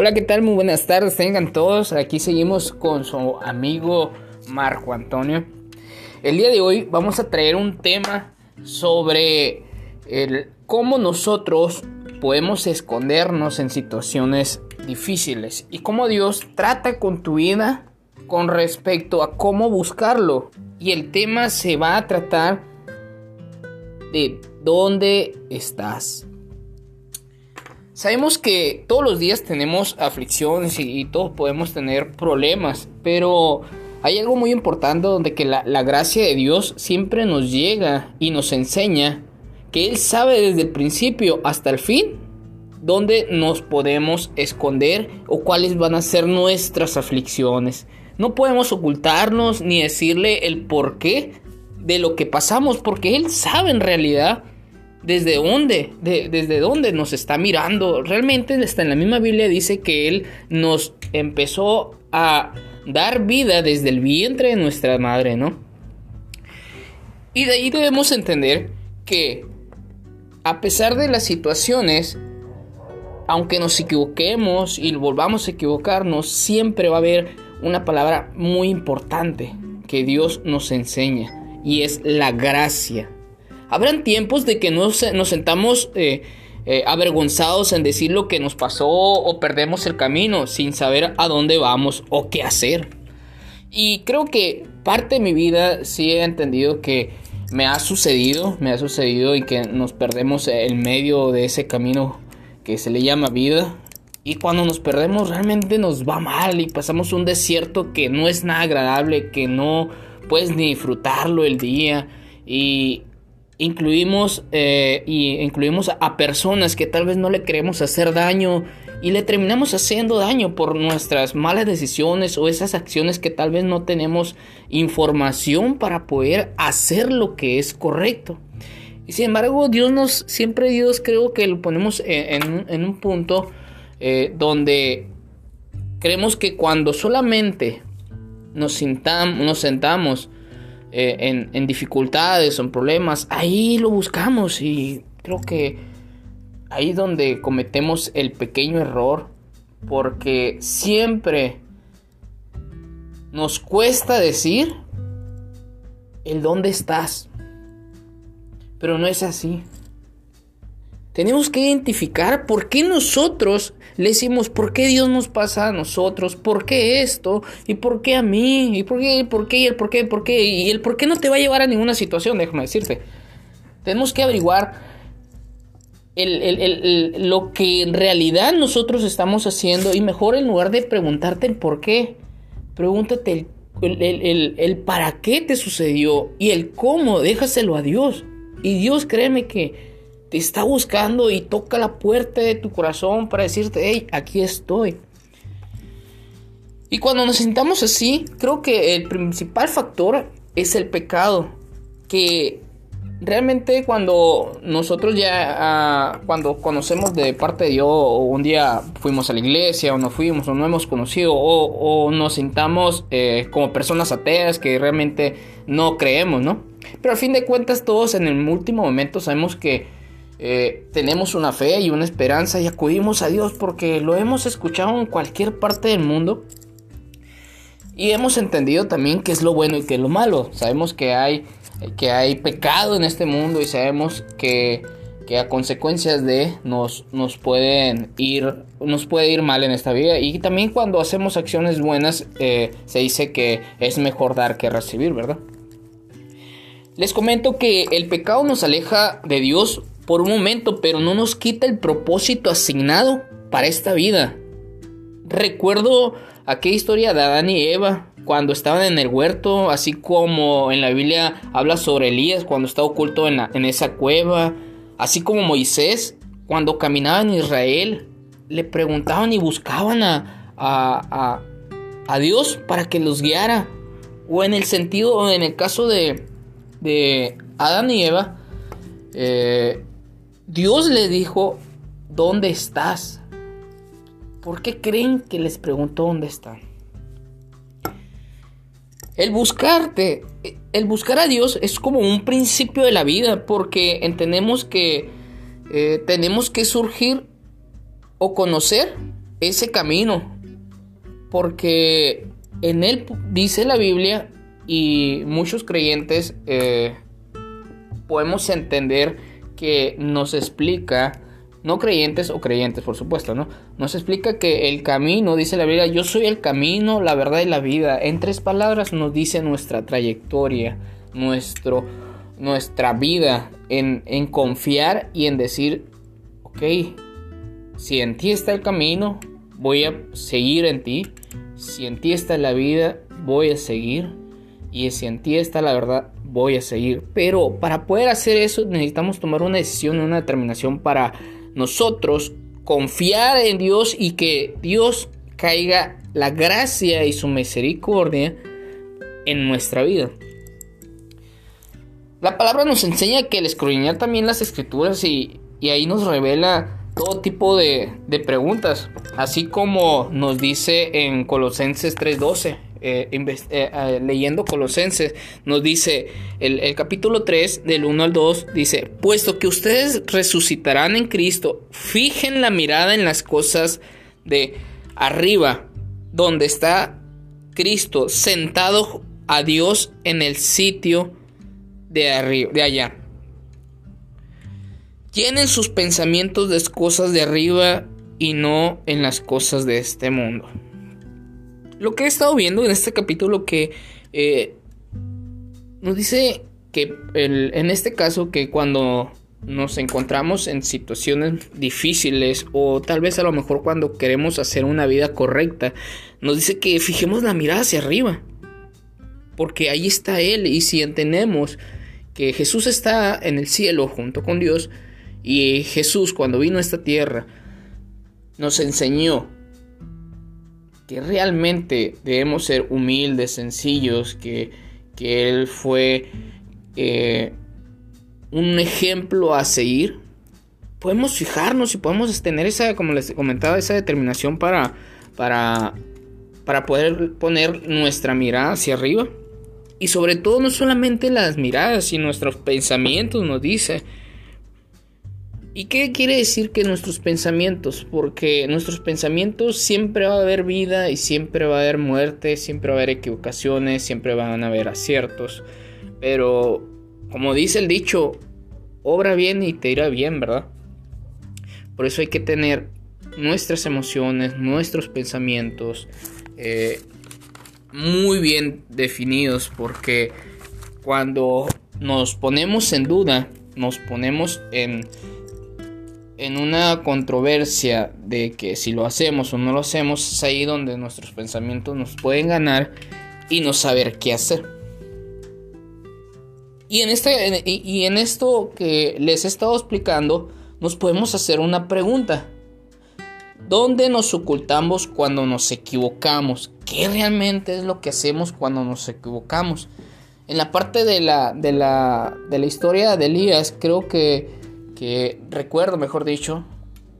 Hola, ¿qué tal? Muy buenas tardes, tengan todos. Aquí seguimos con su amigo Marco Antonio. El día de hoy vamos a traer un tema sobre el cómo nosotros podemos escondernos en situaciones difíciles y cómo Dios trata con tu vida con respecto a cómo buscarlo. Y el tema se va a tratar de dónde estás. Sabemos que todos los días tenemos aflicciones y, todos podemos tener problemas, pero hay algo muy importante donde que la, la gracia de Dios siempre nos llega y nos enseña que Él sabe desde el principio hasta el fin dónde nos podemos esconder o cuáles van a ser nuestras aflicciones. No podemos ocultarnos ni decirle el porqué de lo que pasamos porque Él sabe en realidad desde dónde, desde dónde nos está mirando. Realmente está en la misma Biblia dice que Él nos empezó a dar vida desde el vientre de nuestra madre, ¿no? Y de ahí debemos entender que a pesar de las situaciones, aunque nos equivoquemos y volvamos a equivocarnos, siempre va a haber una palabra muy importante que Dios nos enseña y es la gracia. Habrán tiempos de que nos, nos sentamos eh, eh, avergonzados en decir lo que nos pasó o perdemos el camino sin saber a dónde vamos o qué hacer. Y creo que parte de mi vida sí he entendido que me ha sucedido, me ha sucedido y que nos perdemos en medio de ese camino que se le llama vida. Y cuando nos perdemos realmente nos va mal y pasamos un desierto que no es nada agradable, que no puedes ni disfrutarlo el día. Y incluimos eh, y incluimos a personas que tal vez no le queremos hacer daño y le terminamos haciendo daño por nuestras malas decisiones o esas acciones que tal vez no tenemos información para poder hacer lo que es correcto. Y sin embargo, Dios nos, siempre Dios creo que lo ponemos en, un punto eh, donde creemos que cuando solamente nos, nos sentamos eh, en, dificultades o en problemas, ahí lo buscamos y creo que ahí donde cometemos el pequeño error porque siempre nos cuesta decir el dónde estás. Pero no es así. Tenemos que identificar por qué nosotros le decimos, ¿por qué Dios nos pasa a nosotros? ¿Por qué esto? ¿Y por qué a mí? ¿Y por qué? ¿Por qué? ¿Y el por qué? ¿Por qué? Y el por qué no te va a llevar a ninguna situación, déjame decirte. Tenemos que averiguar lo que en realidad nosotros estamos haciendo y mejor en lugar de preguntarte el por qué, pregúntate el, el para qué te sucedió y el cómo, déjaselo a Dios. Y Dios créeme que te está buscando y toca la puerta de tu corazón para decirte, hey, aquí estoy. Y cuando nos sintamos así, creo que el principal factor es el pecado. Que realmente cuando nosotros ya, ah, cuando conocemos de parte de Dios, o un día fuimos a la iglesia, o no fuimos, o no hemos conocido, o, nos sintamos eh, como personas ateas que realmente no creemos, ¿no? Pero al fin de cuentas todos en el último momento sabemos que eh, tenemos una fe y una esperanza y acudimos a Dios porque lo hemos escuchado en cualquier parte del mundo. Y hemos entendido también qué es lo bueno y qué es lo malo. Sabemos que hay, que hay pecado en este mundo y sabemos que, que a consecuencias de nos, nos, pueden ir, nos puede ir mal en esta vida. Y también cuando hacemos acciones buenas eh, se dice que es mejor dar que recibir, ¿verdad? Les comento que el pecado nos aleja de Dios por un momento, pero no nos quita el propósito asignado para esta vida. Recuerdo aquella historia de Adán y Eva cuando estaban en el huerto, así como en la Biblia habla sobre Elías cuando está oculto en, en esa cueva, así como Moisés cuando caminaba en Israel, le preguntaban y buscaban a, a, a, Dios para que los guiara. O en el sentido, en el caso de, de Adán y Eva, eh, Dios le dijo, ¿dónde estás? ¿Por qué creen que les preguntó dónde están? El buscarte, el buscar a Dios es como un principio de la vida porque entendemos que eh, tenemos que surgir o conocer ese camino. Porque en él dice la Biblia y muchos creyentes eh, podemos entender que nos explica, no creyentes o creyentes por supuesto, ¿no? Nos explica que el camino, dice la Biblia, yo soy el camino, la verdad y la vida. En tres palabras nos dice nuestra trayectoria, nuestro, nuestra vida, en, en confiar y en decir, ok, si en ti está el camino, voy a seguir en ti. Si en ti está la vida, voy a seguir. Y si en ti está la verdad, voy a seguir. Pero para poder hacer eso necesitamos tomar una decisión, una determinación para nosotros confiar en Dios y que Dios caiga la gracia y su misericordia en nuestra vida. La palabra nos enseña que el escudriñar también las escrituras y, y ahí nos revela todo tipo de, preguntas, así como nos dice en Colosenses 3.12. Eh, eh, eh, leyendo Colosenses, nos dice el, capítulo 3 del 1 al 2, dice, puesto que ustedes resucitarán en Cristo, fijen la mirada en las cosas de arriba, donde está Cristo sentado a Dios en el sitio de, arriba, de allá. Llenen sus pensamientos de cosas de arriba y no en las cosas de este mundo. Lo que he estado viendo en este capítulo que eh, nos dice que en este caso que cuando nos encontramos en situaciones difíciles o tal vez a lo mejor cuando queremos hacer una vida correcta, nos dice que fijemos la mirada hacia arriba. Porque ahí está Él y si entendemos que Jesús está en el cielo junto con Dios, y Jesús cuando vino a esta tierra nos enseñó que realmente debemos ser humildes, sencillos, que, que Él fue eh, un ejemplo a seguir. Podemos fijarnos y podemos tener esa, como les comentaba, esa determinación para, para, para poder poner nuestra mirada hacia arriba. Y sobre todo no solamente las miradas, sino nuestros pensamientos, nos dice ¿Y qué quiere decir que nuestros pensamientos? Porque nuestros pensamientos siempre va a haber vida y siempre va a haber muerte, siempre va a haber equivocaciones, siempre van a haber aciertos. Pero, como dice el dicho, obra bien y te irá bien, ¿verdad? Por eso hay que tener nuestras emociones, nuestros pensamientos eh, muy bien definidos porque cuando nos ponemos en duda, nos ponemos en en una controversia de que si lo hacemos o no lo hacemos, es ahí donde nuestros pensamientos nos pueden ganar y no saber qué hacer. Y en, este, y en esto que les he estado explicando, nos podemos hacer una pregunta. ¿Dónde nos ocultamos cuando nos equivocamos? ¿Qué realmente es lo que hacemos cuando nos equivocamos? En la parte de la, de la, de la historia de Elías, creo que que recuerdo, mejor dicho,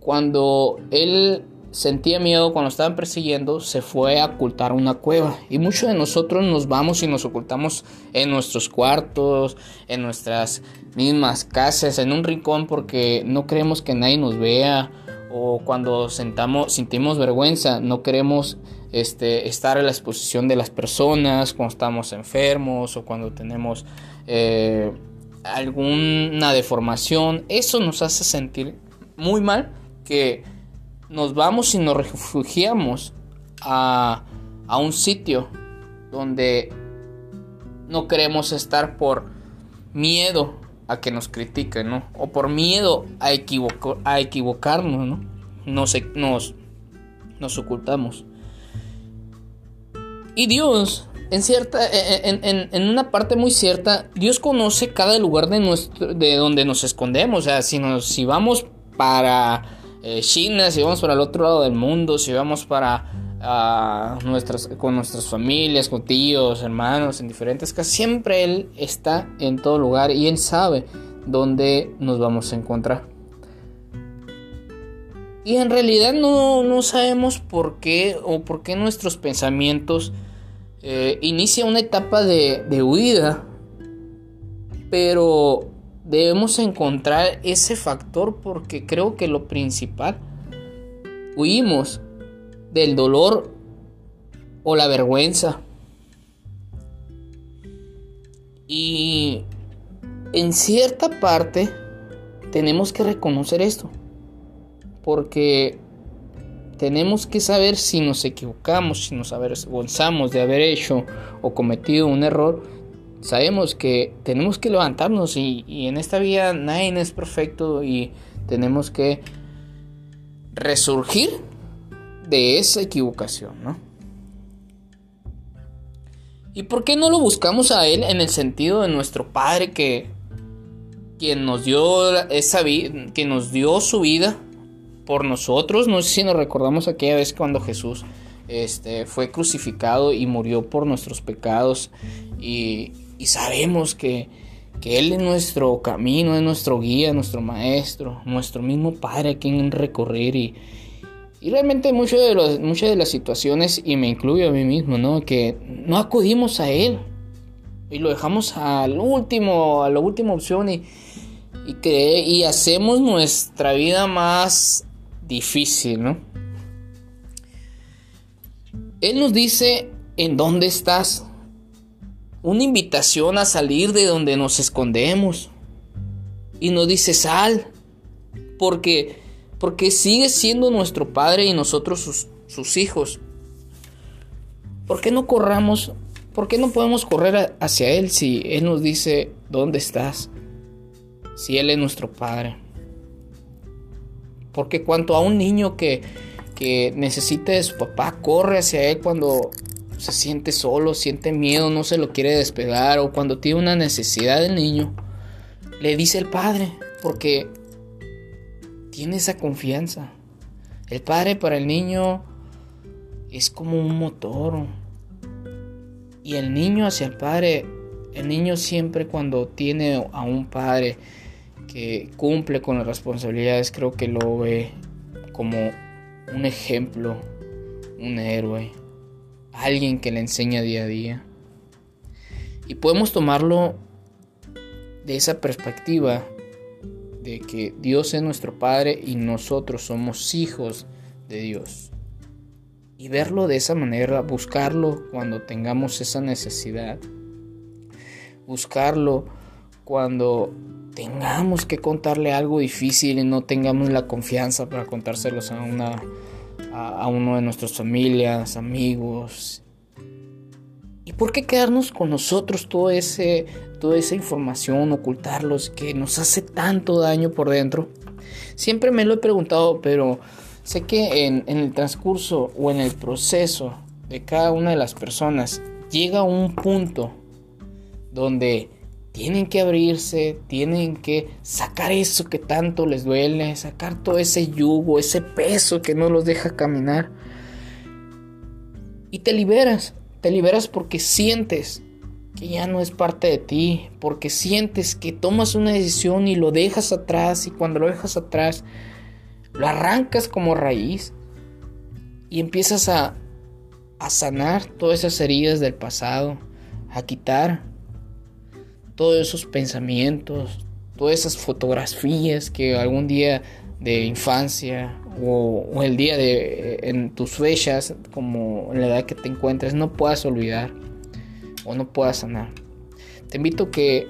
cuando él sentía miedo cuando estaban persiguiendo, se fue a ocultar una cueva. Y muchos de nosotros nos vamos y nos ocultamos en nuestros cuartos, en nuestras mismas casas, en un rincón porque no queremos que nadie nos vea. O cuando sentamos, sentimos vergüenza, no queremos este, estar en la exposición de las personas, cuando estamos enfermos o cuando tenemos... Eh, alguna deformación, eso nos hace sentir muy mal que nos vamos y nos refugiamos a, a un sitio donde no queremos estar por miedo a que nos critiquen. O por miedo a, a equivocarnos, ¿no? Nos, nos, nos ocultamos. Y Dios en cierta, en, una parte muy cierta, Dios conoce cada lugar de nuestro, de donde nos escondemos. O sea, si nos, si vamos para eh, China, si vamos para el otro lado del mundo, si vamos para ah, nuestras, con nuestras familias, con tíos, hermanos, en diferentes casas, siempre Él está en todo lugar y Él sabe dónde nos vamos a encontrar. Y en realidad no, no sabemos por qué o por qué nuestros pensamientos eh, inicia una etapa de, de huida, pero debemos encontrar ese factor porque creo que lo principal, huimos del dolor o la vergüenza. Y en cierta parte tenemos que reconocer esto. Porque tenemos que saber si nos equivocamos, si nos avergonzamos de haber hecho o cometido un error. Sabemos que tenemos que levantarnos y, en esta vida nadie es perfecto y tenemos que resurgir de esa equivocación, ¿no? ¿Y por qué no lo buscamos a Él en el sentido de nuestro Padre que quien nos dio esa vida, que nos dio su vida por nosotros. No sé si nos recordamos aquella vez cuando Jesús este, fue crucificado y murió por nuestros pecados. Y, sabemos que, Él es nuestro camino, es nuestro guía, nuestro maestro, nuestro mismo Padre a quien recorrer. Y, y realmente muchas de, los, muchas de las situaciones, y me incluyo a mí mismo, ¿no? que no acudimos a Él. Y lo dejamos al último, a la última opción y, y, y hacemos nuestra vida más difícil, ¿no? Él nos dice en dónde estás. Una invitación a salir de donde nos escondemos. Y nos dice, sal. Porque, porque sigue siendo nuestro Padre y nosotros sus, sus hijos. ¿Por qué no corramos? ¿Por qué no podemos correr hacia Él si Él nos dice, ¿dónde estás? Si Él es nuestro Padre. Porque cuanto a un niño que, que necesite de su papá, corre hacia él cuando se siente solo, siente miedo, no se lo quiere despegar o cuando tiene una necesidad del niño, le dice el padre, porque tiene esa confianza. El padre para el niño es como un motor. Y el niño hacia el padre, el niño siempre cuando tiene a un padre que cumple con las responsabilidades, creo que lo ve como un ejemplo, un héroe, alguien que le enseña día a día. Y podemos tomarlo de esa perspectiva de que Dios es nuestro Padre y nosotros somos hijos de Dios. Y verlo de esa manera, buscarlo cuando tengamos esa necesidad. Buscarlo cuando tengamos que contarle algo difícil y no tengamos la confianza para contárselos a una a, uno de nuestras familias, amigos. ¿Y por qué quedarnos con nosotros todo ese, toda esa información, ocultarlos que nos hace tanto daño por dentro? Siempre me lo he preguntado, pero sé que en, en el transcurso o en el proceso de cada una de las personas llega un punto donde tienen que abrirse, tienen que sacar eso que tanto les duele, sacar todo ese yugo, ese peso que no los deja caminar. Y te liberas, te liberas porque sientes que ya no es parte de ti, porque sientes que tomas una decisión y lo dejas atrás y cuando lo dejas atrás, lo arrancas como raíz y empiezas a, a sanar todas esas heridas del pasado, a quitar todos esos pensamientos, todas esas fotografías que algún día de infancia o, el día de en tus fechas, como en la edad que te encuentres, no puedas olvidar o no puedas sanar. Te invito que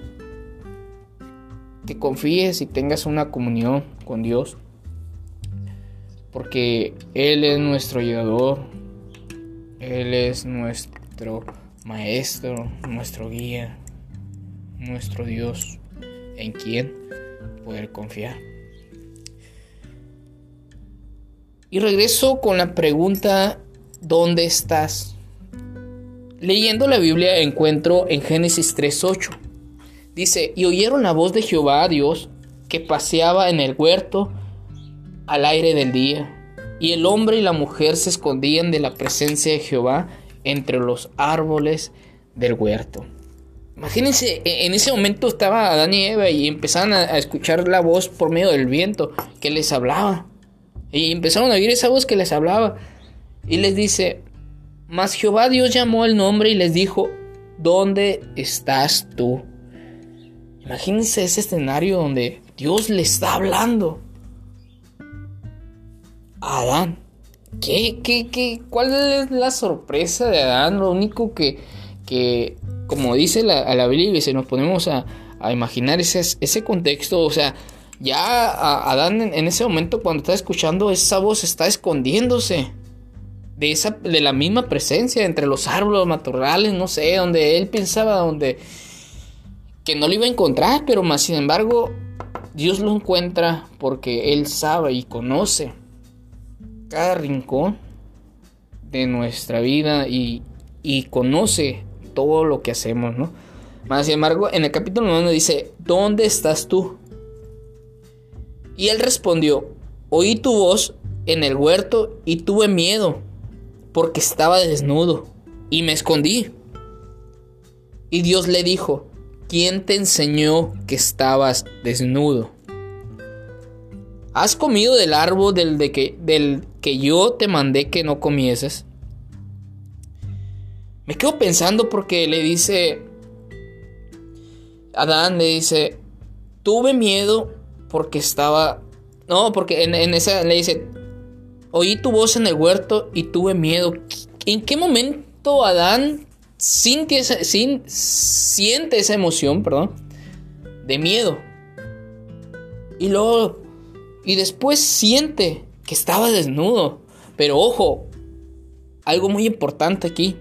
que confíes y tengas una comunión con Dios, porque Él es nuestro ayudador, Él es nuestro maestro, nuestro guía, nuestro Dios en quien poder confiar. Y regreso con la pregunta, ¿dónde estás? Leyendo la Biblia encuentro en Génesis 3.8. Dice, y oyeron la voz de Jehová Dios que paseaba en el huerto al aire del día. Y el hombre y la mujer se escondían de la presencia de Jehová entre los árboles del huerto. Imagínense, e, en ese momento estaba Adán y Eva y empezaron a, escuchar la voz por medio del viento que les hablaba. Y empezaron a oír esa voz que les hablaba. Y les dice, mas Jehová Dios llamó el nombre y les dijo, ¿dónde estás tú? Imagínense ese escenario donde Dios le está hablando a Adán ¿Qué, qué, qué? ¿Cuál es la sorpresa de Adán? Lo único que, que como dice la, a la Biblia, si nos ponemos a, a imaginar ese, ese contexto, o sea, ya Adán en, ese momento cuando está escuchando esa voz está escondiéndose de esa de la misma presencia entre los árboles, matorrales, no sé, donde él pensaba donde que no lo iba a encontrar, pero más sin embargo Dios lo encuentra porque él sabe y conoce cada rincón de nuestra vida y, y conoce todo lo que hacemos, ¿no? Más sin embargo, en el capítulo 9 dice, ¿dónde estás tú? Y él respondió, oí tu voz en el huerto y tuve miedo, porque estaba desnudo, y me escondí. Y Dios le dijo, ¿quién te enseñó que estabas desnudo? ¿Has comido del árbol del, de del que yo te mandé que no comieses? Me quedo pensando porque le dice, Adán le dice, tuve miedo porque estaba... No, porque en, esa le dice, oí tu voz en el huerto y tuve miedo. ¿En qué momento Adán siente esa, siente esa emoción, perdón, de miedo? Y luego, y después siente que estaba desnudo. Pero ojo, algo muy importante aquí.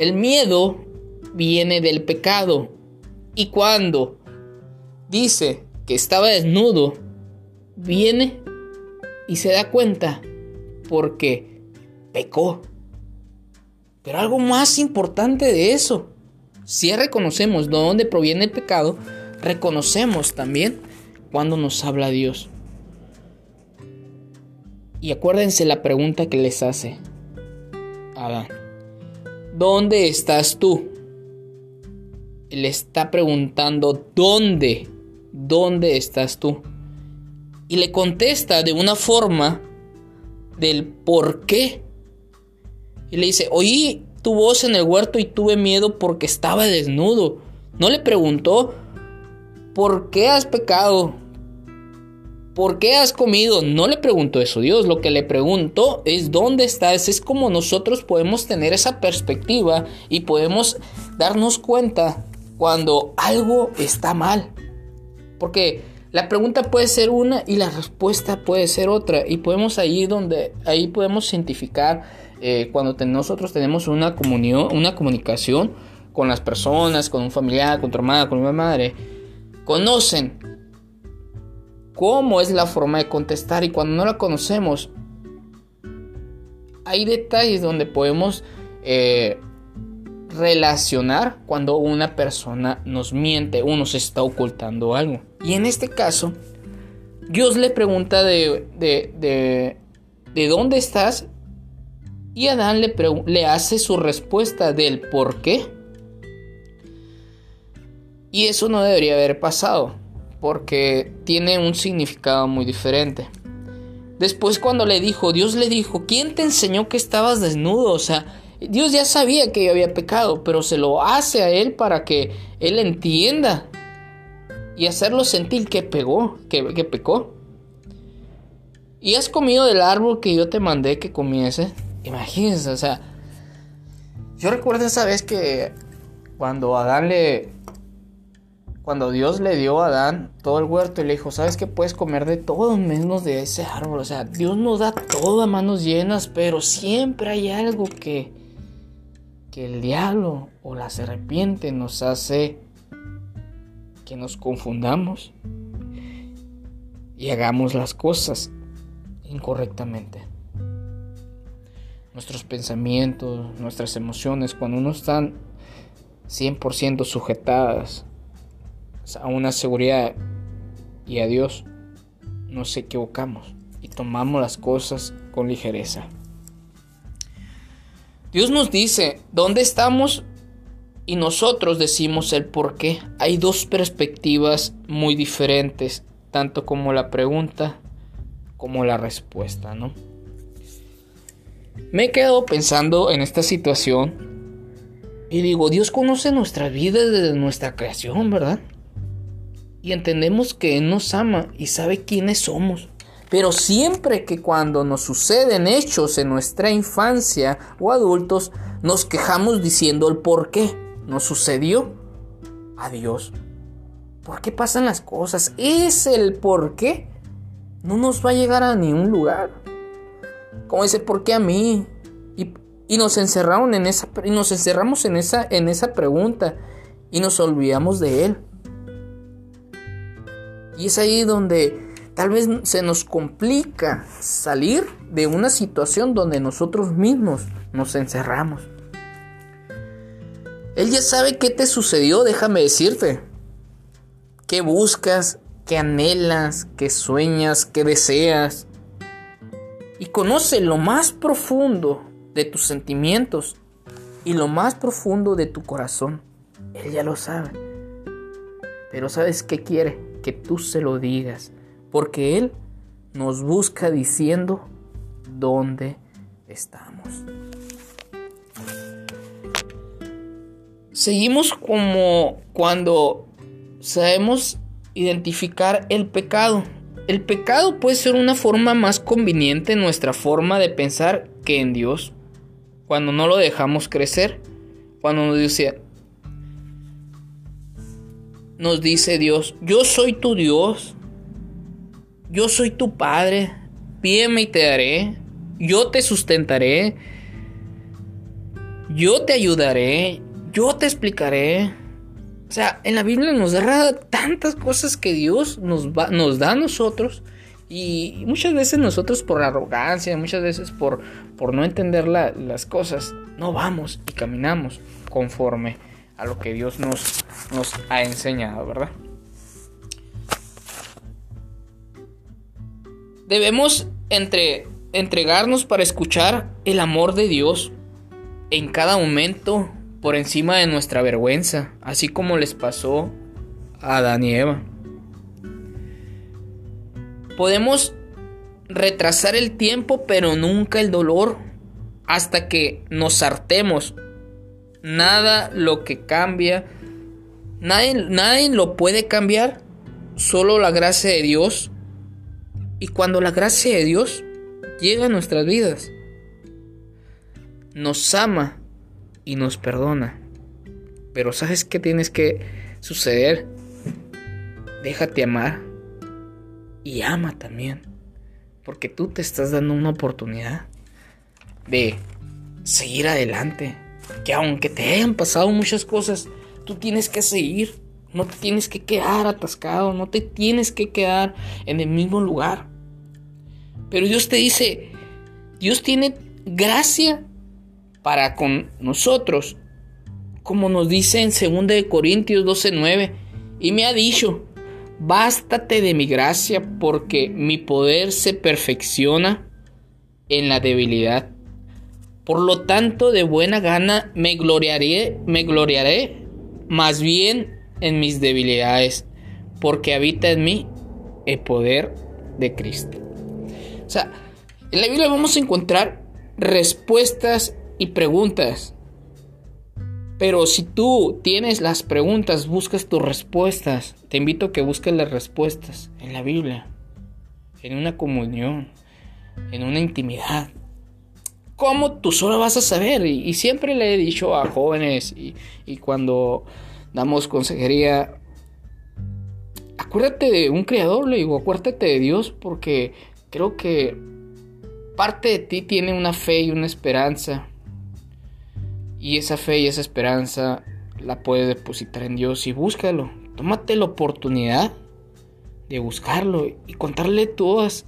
El miedo viene del pecado. Y cuando dice que estaba desnudo, viene y se da cuenta porque pecó. Pero algo más importante de eso, si reconocemos de dónde proviene el pecado, reconocemos también cuando nos habla Dios. Y acuérdense la pregunta que les hace Adán. ¿Dónde estás tú? Le está preguntando dónde ¿dónde estás tú? Y le contesta de una forma del por qué. Y le dice, oí tu voz en el huerto y tuve miedo porque estaba desnudo. No le preguntó, ¿por qué has pecado? ¿Por qué has comido? No le preguntó eso Dios. Lo que le preguntó es dónde estás. Es como nosotros podemos tener esa perspectiva y podemos darnos cuenta cuando algo está mal. Porque la pregunta puede ser una y la respuesta puede ser otra. Y podemos ahí donde ahí podemos identificar eh, cuando nosotros tenemos una comunión, una comunicación con las personas, con un familiar, con tu hermana, con una madre, conocen cómo es la forma de contestar y cuando no la conocemos, hay detalles donde podemos eh, relacionar cuando una persona nos miente o nos está ocultando algo. Y en este caso, Dios le pregunta de, de, de, dónde estás y Adán le, le hace su respuesta del por qué. Y eso no debería haber pasado, porque tiene un significado muy diferente. Después cuando le dijo, Dios le dijo, ¿quién te enseñó que estabas desnudo? O sea, Dios ya sabía que yo había pecado, pero se lo hace a él para que él entienda y hacerlo sentir que pegó, que, pecó. Y has comido del árbol que yo te mandé que comiese. Imagínense, o sea, yo recuerdo esa vez que cuando Adán le, cuando Dios le dio a Adán todo el huerto y le dijo, sabes que puedes comer de todo menos de ese árbol. O sea, Dios nos da todo a manos llenas, pero siempre hay algo que que el diablo o la serpiente nos hace que nos confundamos y hagamos las cosas incorrectamente. Nuestros pensamientos, nuestras emociones, cuando no están 100% sujetadas a una seguridad y a Dios, nos equivocamos y tomamos las cosas con ligereza. Dios nos dice dónde estamos y nosotros decimos el por qué. Hay dos perspectivas muy diferentes, tanto como la pregunta como la respuesta, ¿no? Me he quedado pensando en esta situación y digo, Dios conoce nuestra vida desde nuestra creación, ¿verdad? Y entendemos que Él nos ama y sabe quiénes somos. Pero siempre que cuando nos suceden hechos en nuestra infancia o adultos, nos quejamos diciendo el por qué nos sucedió a Dios. ¿Por qué pasan las cosas? Es el por qué. No nos va a llegar a ningún lugar. Como dice, ¿por qué a mí? Y, y nos encerraron en esa y nos encerramos en esa en esa pregunta y nos olvidamos de él. Y es ahí donde tal vez se nos complica salir de una situación donde nosotros mismos nos encerramos. Él ya sabe qué te sucedió, déjame decirte. ¿Qué buscas? ¿Qué anhelas? ¿Qué sueñas? ¿Qué deseas? Y conoce lo más profundo de tus sentimientos y lo más profundo de tu corazón. Él ya lo sabe. Pero ¿sabes qué quiere? Que tú se lo digas. Porque Él nos busca diciendo dónde estamos. Seguimos como cuando sabemos identificar el pecado. El pecado puede ser una forma más conveniente en nuestra forma de pensar que en Dios. Cuando no lo dejamos crecer. Cuando nos dice, nos dice Dios, yo soy tu Dios, yo soy tu Padre, pídeme y te daré, yo te sustentaré, yo te ayudaré, yo te explicaré. O sea, en la Biblia nos da tantas cosas que Dios nos, nos da a nosotros. Y muchas veces nosotros por arrogancia, muchas veces por, por no entender las cosas, no vamos y caminamos conforme a lo que Dios nos, ha enseñado, ¿verdad? Debemos entre, entregarnos para escuchar el amor de Dios en cada momento por encima de nuestra vergüenza, así como les pasó a Adán y Eva. Podemos retrasar el tiempo, pero nunca el dolor, hasta que nos hartemos Nada lo que cambia, nadie, nadie lo puede cambiar, solo la gracia de Dios. Y cuando la gracia de Dios llega a nuestras vidas, nos ama y nos perdona. Pero ¿sabes qué tienes que suceder? Déjate amar y ama también. Porque tú te estás dando una oportunidad de seguir adelante que aunque te hayan pasado muchas cosas, tú tienes que seguir. No te tienes que quedar atascado, no te tienes que quedar en el mismo lugar. Pero Dios te dice, Dios tiene gracia para con nosotros, como nos dice en 2 Corintios 12:9, y me ha dicho, bástate de mi gracia porque mi poder se perfecciona en la debilidad. Por lo tanto, de buena gana me gloriaré, me gloriaré más bien en mis debilidades, porque habita en mí el poder de Cristo. O sea, en la Biblia vamos a encontrar respuestas y preguntas. Pero si tú tienes las preguntas, buscas tus respuestas. Te invito a que busques las respuestas en la Biblia, en una comunión, en una intimidad. ¿Cómo tú solo vas a saber? Y, siempre le he dicho a jóvenes y, cuando damos consejería, acuérdate de un creador, le digo, acuérdate de Dios porque creo que parte de ti tiene una fe y una esperanza. Y esa fe y esa esperanza la puedes depositar en Dios y búscalo. Tómate la oportunidad de buscarlo y contarle todas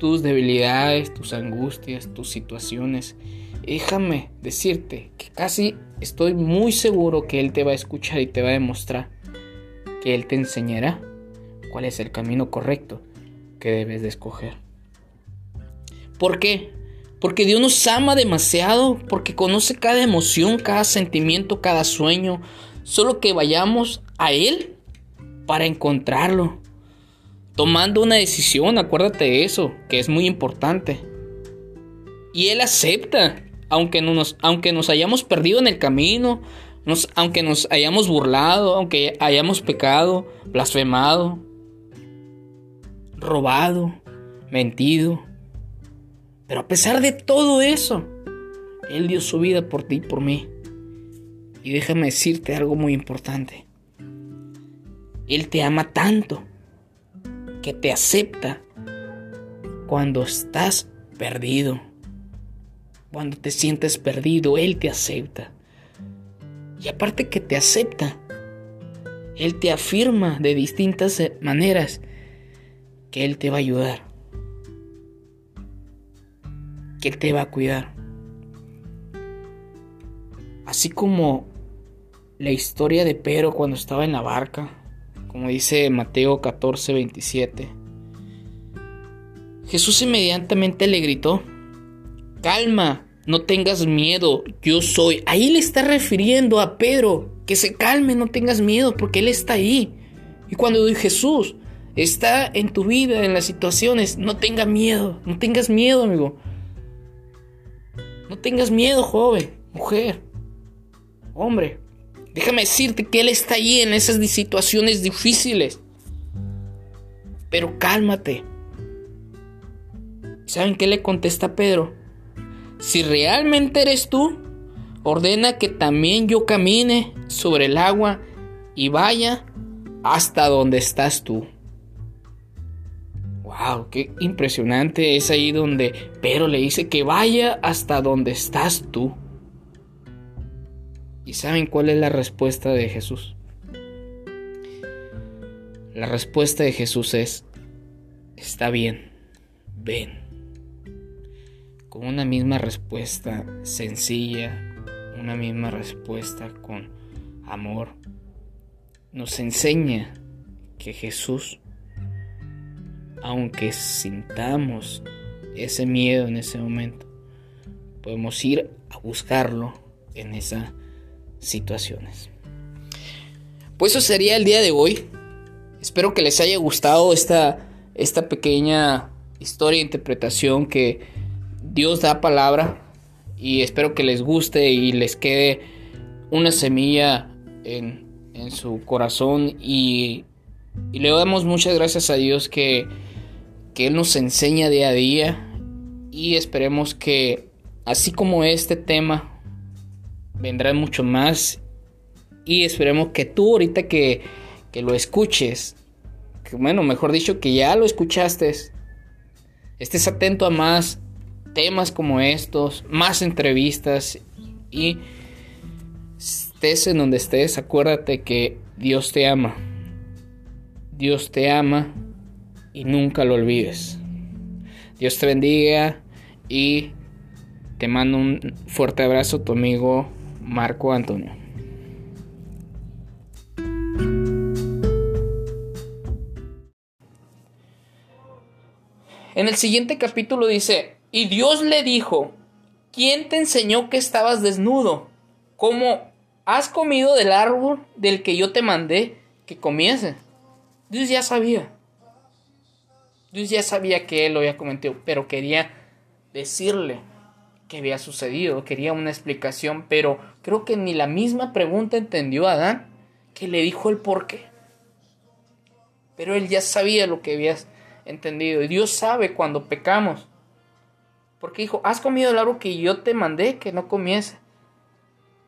tus debilidades, tus angustias, tus situaciones. Déjame decirte que casi estoy muy seguro que Él te va a escuchar y te va a demostrar que Él te enseñará cuál es el camino correcto que debes de escoger. ¿Por qué? Porque Dios nos ama demasiado, porque conoce cada emoción, cada sentimiento, cada sueño. Solo que vayamos a Él para encontrarlo tomando una decisión, acuérdate de eso, que es muy importante. Y Él acepta, aunque, nos, aunque nos hayamos perdido en el camino, aunque nos hayamos burlado, aunque hayamos pecado, blasfemado. robado, mentido. Pero a pesar de todo eso, Él dio su vida por ti y por mí. Y déjame decirte algo muy importante. Él te ama tanto que te acepta cuando estás perdido. Cuando te sientes perdido, Él te acepta. Y aparte que te acepta, Él te afirma de distintas maneras que Él te va a ayudar. Que Él te va a cuidar. Así como la historia de Pedro cuando estaba en la barca, como dice Mateo 14, 27. Jesús inmediatamente le gritó, calma, no tengas miedo, yo soy. Ahí le está refiriendo a Pedro, que se calme, no tengas miedo, porque Él está ahí. Y cuando Jesús está en tu vida, en las situaciones, no tengas miedo, no tengas miedo, amigo. No tengas miedo, joven, mujer, hombre. Déjame decirte que Él está ahí en esas situaciones difíciles. Pero cálmate. ¿Saben qué le contesta Pedro? Si realmente eres tú, ordena que también yo camine sobre el agua y vaya hasta donde estás tú. Wow, qué impresionante es ahí donde Pedro le dice que vaya hasta donde estás tú. ¿Y saben cuál es la respuesta de Jesús? La respuesta de Jesús es, está bien, ven. Con una misma respuesta sencilla, una misma respuesta con amor, nos enseña que Jesús, aunque sintamos ese miedo en ese momento, podemos ir a buscarlo en esa situaciones. Pues eso sería el día de hoy. Espero que les haya gustado esta, esta pequeña historia e interpretación que Dios da palabra. Y espero que les guste y les quede una semilla en, en su corazón. Y, y, le damos muchas gracias a Dios que, que Él nos enseña día a día. Y esperemos que así como este tema vendrán mucho más. Y esperemos que tú ahorita que, que lo escuches, que, bueno, mejor dicho, que ya lo escuchaste, estés atento a más temas como estos, más entrevistas y estés en donde estés, acuérdate que Dios te ama. Dios te ama y nunca lo olvides. Dios te bendiga y te mando un fuerte abrazo, tu amigo Marco Antonio. En el siguiente capítulo dice, y Dios le dijo, ¿quién te enseñó que estabas desnudo? ¿Cómo has comido del árbol del que yo te mandé que comiese? Dios ya sabía. Dios ya sabía que él lo había cometido, pero quería decirle que había sucedido, quería una explicación, pero creo que ni la misma pregunta entendió Adán, que le dijo el por qué. Pero él ya sabía lo que había entendido, y Dios sabe cuando pecamos, porque dijo, has comido el árbol que yo te mandé que no comiese.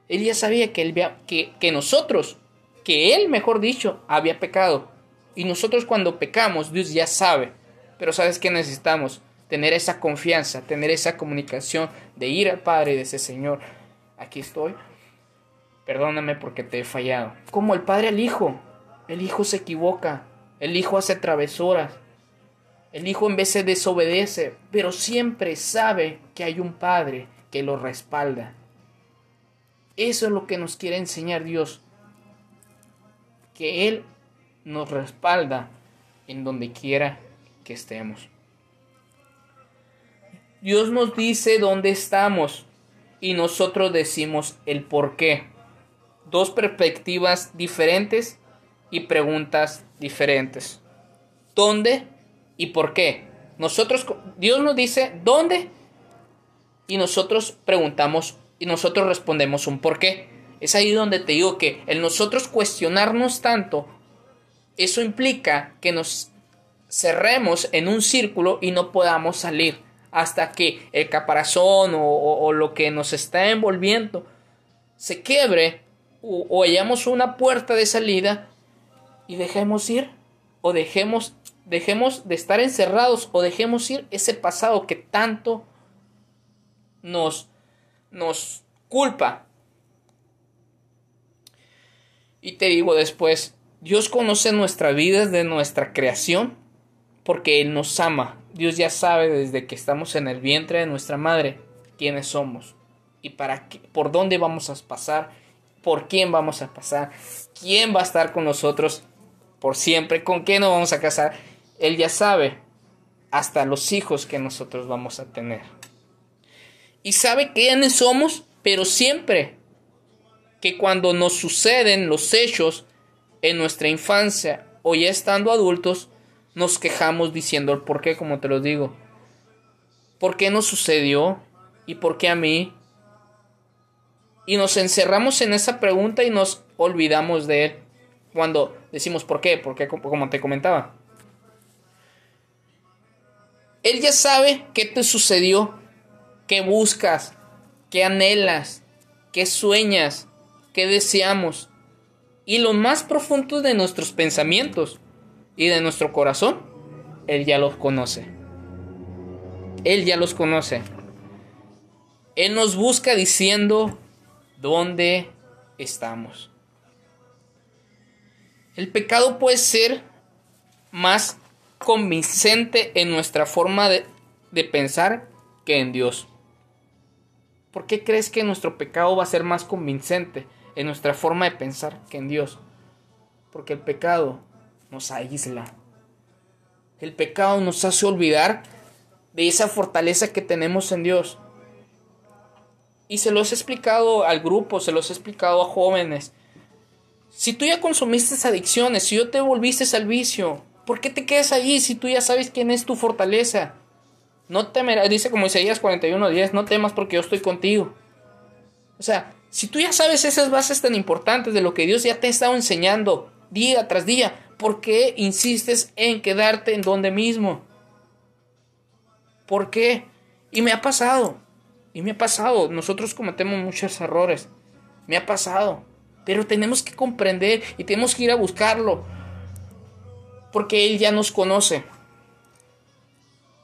Él ya sabía que, él, que, que nosotros, que él, mejor dicho, había pecado. Y nosotros cuando pecamos, Dios ya sabe. Pero ¿sabes qué necesitamos? Tener esa confianza, tener esa comunicación de ir al Padre y decir, Señor, aquí estoy, perdóname porque te he fallado. Como el Padre al Hijo, el Hijo se equivoca, el Hijo hace travesuras, el Hijo en vez se desobedece, pero siempre sabe que hay un Padre que lo respalda. Eso es lo que nos quiere enseñar Dios, que Él nos respalda en donde quiera que estemos. Dios nos dice dónde estamos y nosotros decimos el por qué. Dos perspectivas diferentes y preguntas diferentes. ¿Dónde y por qué? Nosotros Dios nos dice dónde y nosotros preguntamos y nosotros respondemos un por qué. Es ahí donde te digo que el nosotros cuestionarnos tanto eso implica que nos cerremos en un círculo y no podamos salir hasta que el caparazón o, lo que nos está envolviendo se quiebre o, o hallamos una puerta de salida y dejemos ir o dejemos, dejemos de estar encerrados o dejemos ir ese pasado que tanto nos, nos culpa. Y te digo después, Dios conoce nuestra vida desde nuestra creación porque Él nos ama. Dios ya sabe desde que estamos en el vientre de nuestra madre quiénes somos y para qué, por dónde vamos a pasar, por quién vamos a pasar, quién va a estar con nosotros por siempre, con qué nos vamos a casar. Él ya sabe hasta los hijos que nosotros vamos a tener. Y sabe quiénes somos, pero siempre que cuando nos suceden los hechos en nuestra infancia o ya estando adultos, nos quejamos diciendo el por qué, como te lo digo. ¿Por qué nos sucedió? ¿Y por qué a mí? Y nos encerramos en esa pregunta y nos olvidamos de él. Cuando decimos por qué, porque como te comentaba. Él ya sabe qué te sucedió, qué buscas, qué anhelas, qué sueñas, qué deseamos. Y lo más profundo de nuestros pensamientos y de nuestro corazón, Él ya los conoce. Él ya los conoce. Él nos busca diciendo dónde estamos. El pecado puede ser más convincente en nuestra forma de, de, pensar que en Dios. ¿Por qué crees que nuestro pecado va a ser más convincente en nuestra forma de pensar que en Dios? Porque el pecado nos aísla. El pecado nos hace olvidar de esa fortaleza que tenemos en Dios. Y se los he explicado al grupo, se los he explicado a jóvenes. Si tú ya consumiste adicciones, si yo te volviste al vicio, ¿por qué te quedas ahí si tú ya sabes quién es tu fortaleza? No temerás, dice como Isaías 41:10, no temas porque yo estoy contigo. O sea, si tú ya sabes esas bases tan importantes de lo que Dios ya te ha estado enseñando día tras día, ¿Por qué insistes en quedarte en donde mismo? ¿Por qué? Y me ha pasado. Y me ha pasado. Nosotros cometemos muchos errores. Me ha pasado. Pero tenemos que comprender y tenemos que ir a buscarlo. Porque Él ya nos conoce.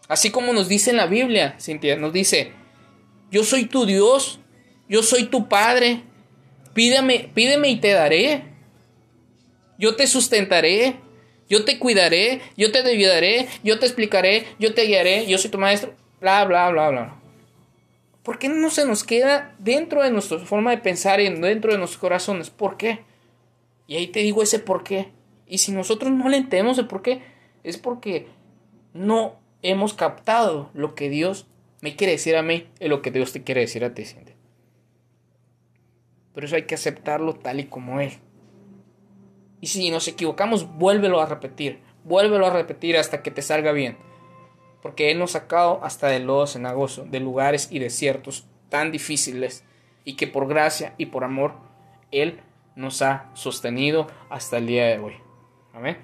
Así como nos dice en la Biblia, Cintia, nos dice, yo soy tu Dios, yo soy tu Padre, pídeme, pídeme y te daré yo te sustentaré, yo te cuidaré, yo te ayudaré, yo te explicaré, yo te guiaré, yo soy tu maestro, bla, bla, bla, bla. ¿Por qué no se nos queda dentro de nuestra forma de pensar y dentro de nuestros corazones? ¿Por qué? Y ahí te digo ese por qué. Y si nosotros no le entendemos el por qué, es porque no hemos captado lo que Dios me quiere decir a mí y lo que Dios te quiere decir a ti, Por eso hay que aceptarlo tal y como es. Y si nos equivocamos, vuélvelo a repetir. Vuélvelo a repetir hasta que te salga bien. Porque Él nos ha sacado hasta de lodo cenagoso, de lugares y desiertos tan difíciles. Y que por gracia y por amor, Él nos ha sostenido hasta el día de hoy. Amén.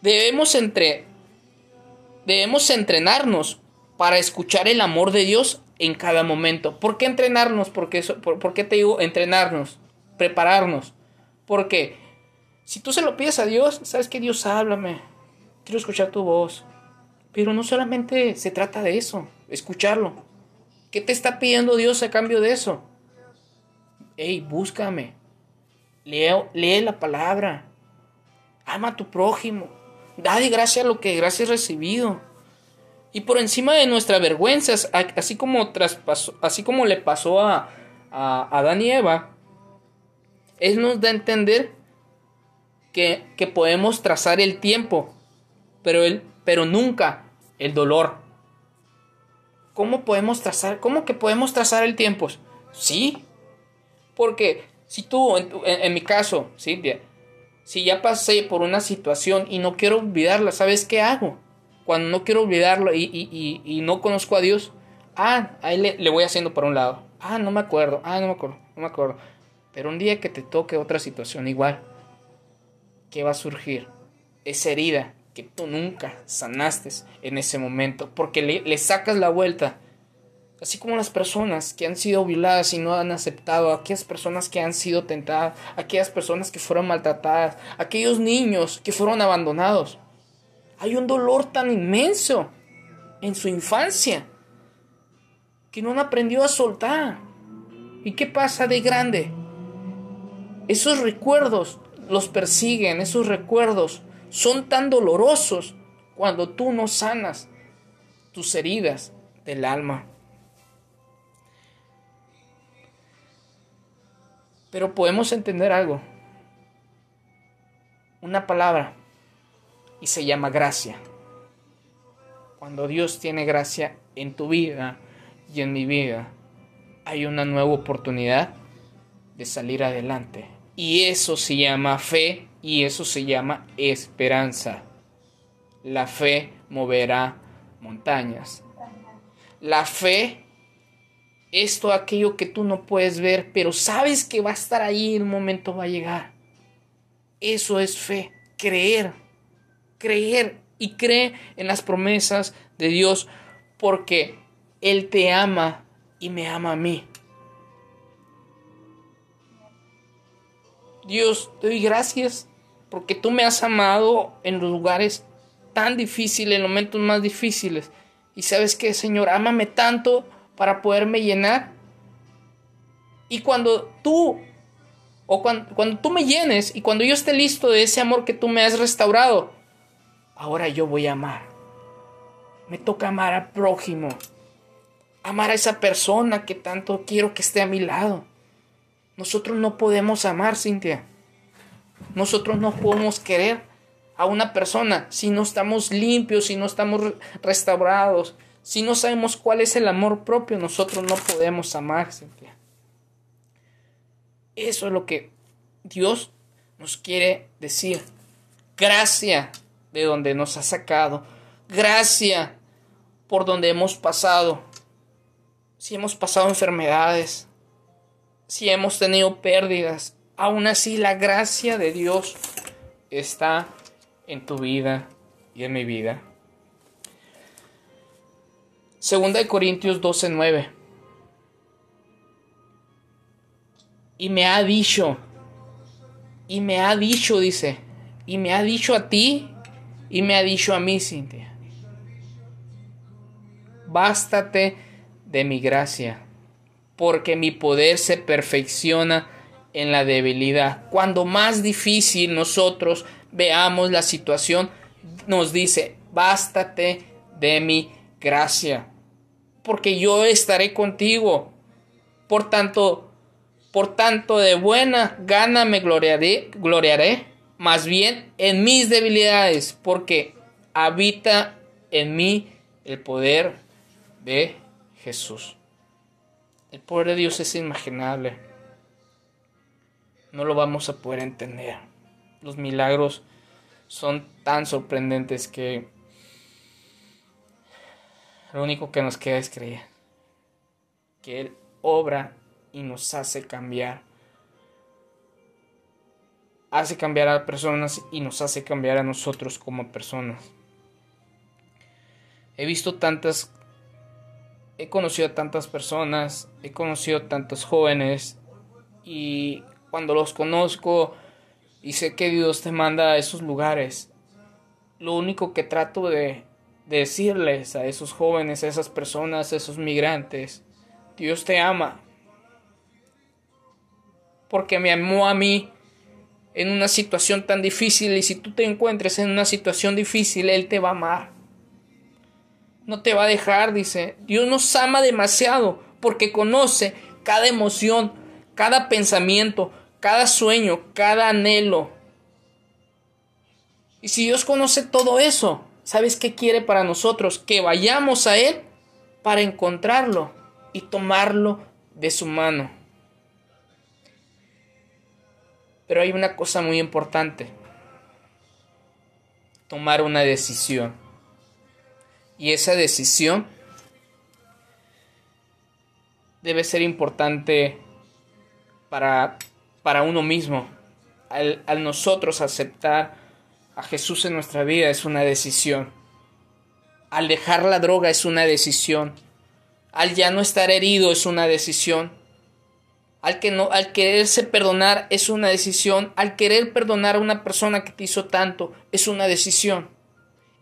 Debemos, entre, debemos entrenarnos para escuchar el amor de Dios en cada momento. ¿Por qué entrenarnos? ¿Por qué, por, ¿por qué te digo entrenarnos? Prepararnos. Porque si tú se lo pides a Dios, sabes que Dios háblame, quiero escuchar tu voz. Pero no solamente se trata de eso, escucharlo. ¿Qué te está pidiendo Dios a cambio de eso? Ey, búscame. Lee, lee la palabra. Ama a tu prójimo. Da de gracia lo que gracias recibido. Y por encima de nuestras vergüenzas, así como, así como le pasó a, a Adán y Eva, él nos da a entender que, podemos trazar el tiempo, pero, él, pero nunca el dolor. ¿Cómo podemos trazar? ¿Cómo que podemos trazar el tiempo? Sí, porque si tú, en, mi caso, Cintia, si ya pasé por una situación y no quiero olvidarla, ¿sabes qué hago? Cuando no quiero olvidarlo y, y, no conozco a Dios, ah, ahí le, le, voy haciendo por un lado. Ah, no me acuerdo, ah, no me acuerdo, no me acuerdo. Pero un día que te toque otra situación igual, ¿qué va a surgir? esa herida que tú nunca sanaste en ese momento, porque le, sacas la vuelta. Así como las personas que han sido violadas y no han aceptado, aquellas personas que han sido tentadas, aquellas personas que fueron maltratadas, aquellos niños que fueron abandonados. Hay un dolor tan inmenso en su infancia que no han aprendido a soltar. ¿Y qué pasa de grande? Esos recuerdos los persiguen, esos recuerdos son tan dolorosos cuando tú no sanas tus heridas del alma. Pero podemos entender algo. Una palabra y se llama gracia. Cuando Dios tiene gracia en tu vida y en mi vida, hay una nueva oportunidad de salir adelante. Y eso se llama fe y eso se llama esperanza. La fe moverá montañas. La fe es todo aquello que tú no puedes ver, pero sabes que va a estar ahí, el momento va a llegar. Eso es fe, creer, creer y cree en las promesas de Dios porque Él te ama y me ama a mí. Dios, te doy gracias porque tú me has amado en los lugares tan difíciles, en los momentos más difíciles. Y sabes que, Señor, ámame tanto para poderme llenar. Y cuando tú, o cuando, cuando tú me llenes y cuando yo esté listo de ese amor que tú me has restaurado, ahora yo voy a amar. Me toca amar al prójimo. Amar a esa persona que tanto quiero que esté a mi lado. Nosotros no podemos amar, Cintia. Nosotros no podemos querer a una persona si no estamos limpios, si no estamos restaurados, si no sabemos cuál es el amor propio. Nosotros no podemos amar, Cintia. Eso es lo que Dios nos quiere decir. Gracias de donde nos ha sacado. Gracias por donde hemos pasado. Si hemos pasado enfermedades, si hemos tenido pérdidas, aún así la gracia de Dios está en tu vida y en mi vida. Segunda de Corintios 12:9. Y me ha dicho, y me ha dicho, dice, y me ha dicho a ti y me ha dicho a mí, Cintia, bástate de mi gracia, porque mi poder se perfecciona en la debilidad. Cuando más difícil nosotros veamos la situación, nos dice, bástate de mi gracia, porque yo estaré contigo. Por tanto, por tanto de buena gana me gloriaré, gloriaré más bien en mis debilidades, porque habita en mí el poder de Jesús. El poder de Dios es inimaginable. No lo vamos a poder entender. Los milagros son tan sorprendentes que lo único que nos queda es creer que Él obra y nos hace cambiar hace cambiar a personas y nos hace cambiar a nosotros como personas. He visto tantas, he conocido a tantas personas, he conocido a tantos jóvenes y cuando los conozco y sé que Dios te manda a esos lugares, lo único que trato de, decirles a esos jóvenes, a esas personas, a esos migrantes, Dios te ama. Porque me amó a mí en una situación tan difícil y si tú te encuentres en una situación difícil, Él te va a amar. No te va a dejar, dice. Dios nos ama demasiado porque conoce cada emoción, cada pensamiento, cada sueño, cada anhelo. Y si Dios conoce todo eso, ¿sabes qué quiere para nosotros? Que vayamos a Él para encontrarlo y tomarlo de su mano. Pero hay una cosa muy importante. Tomar una decisión. Y esa decisión debe ser importante para, para uno mismo. Al, al nosotros aceptar a Jesús en nuestra vida es una decisión. Al dejar la droga es una decisión. Al ya no estar herido es una decisión. Al, que no, al quererse perdonar es una decisión. Al querer perdonar a una persona que te hizo tanto es una decisión.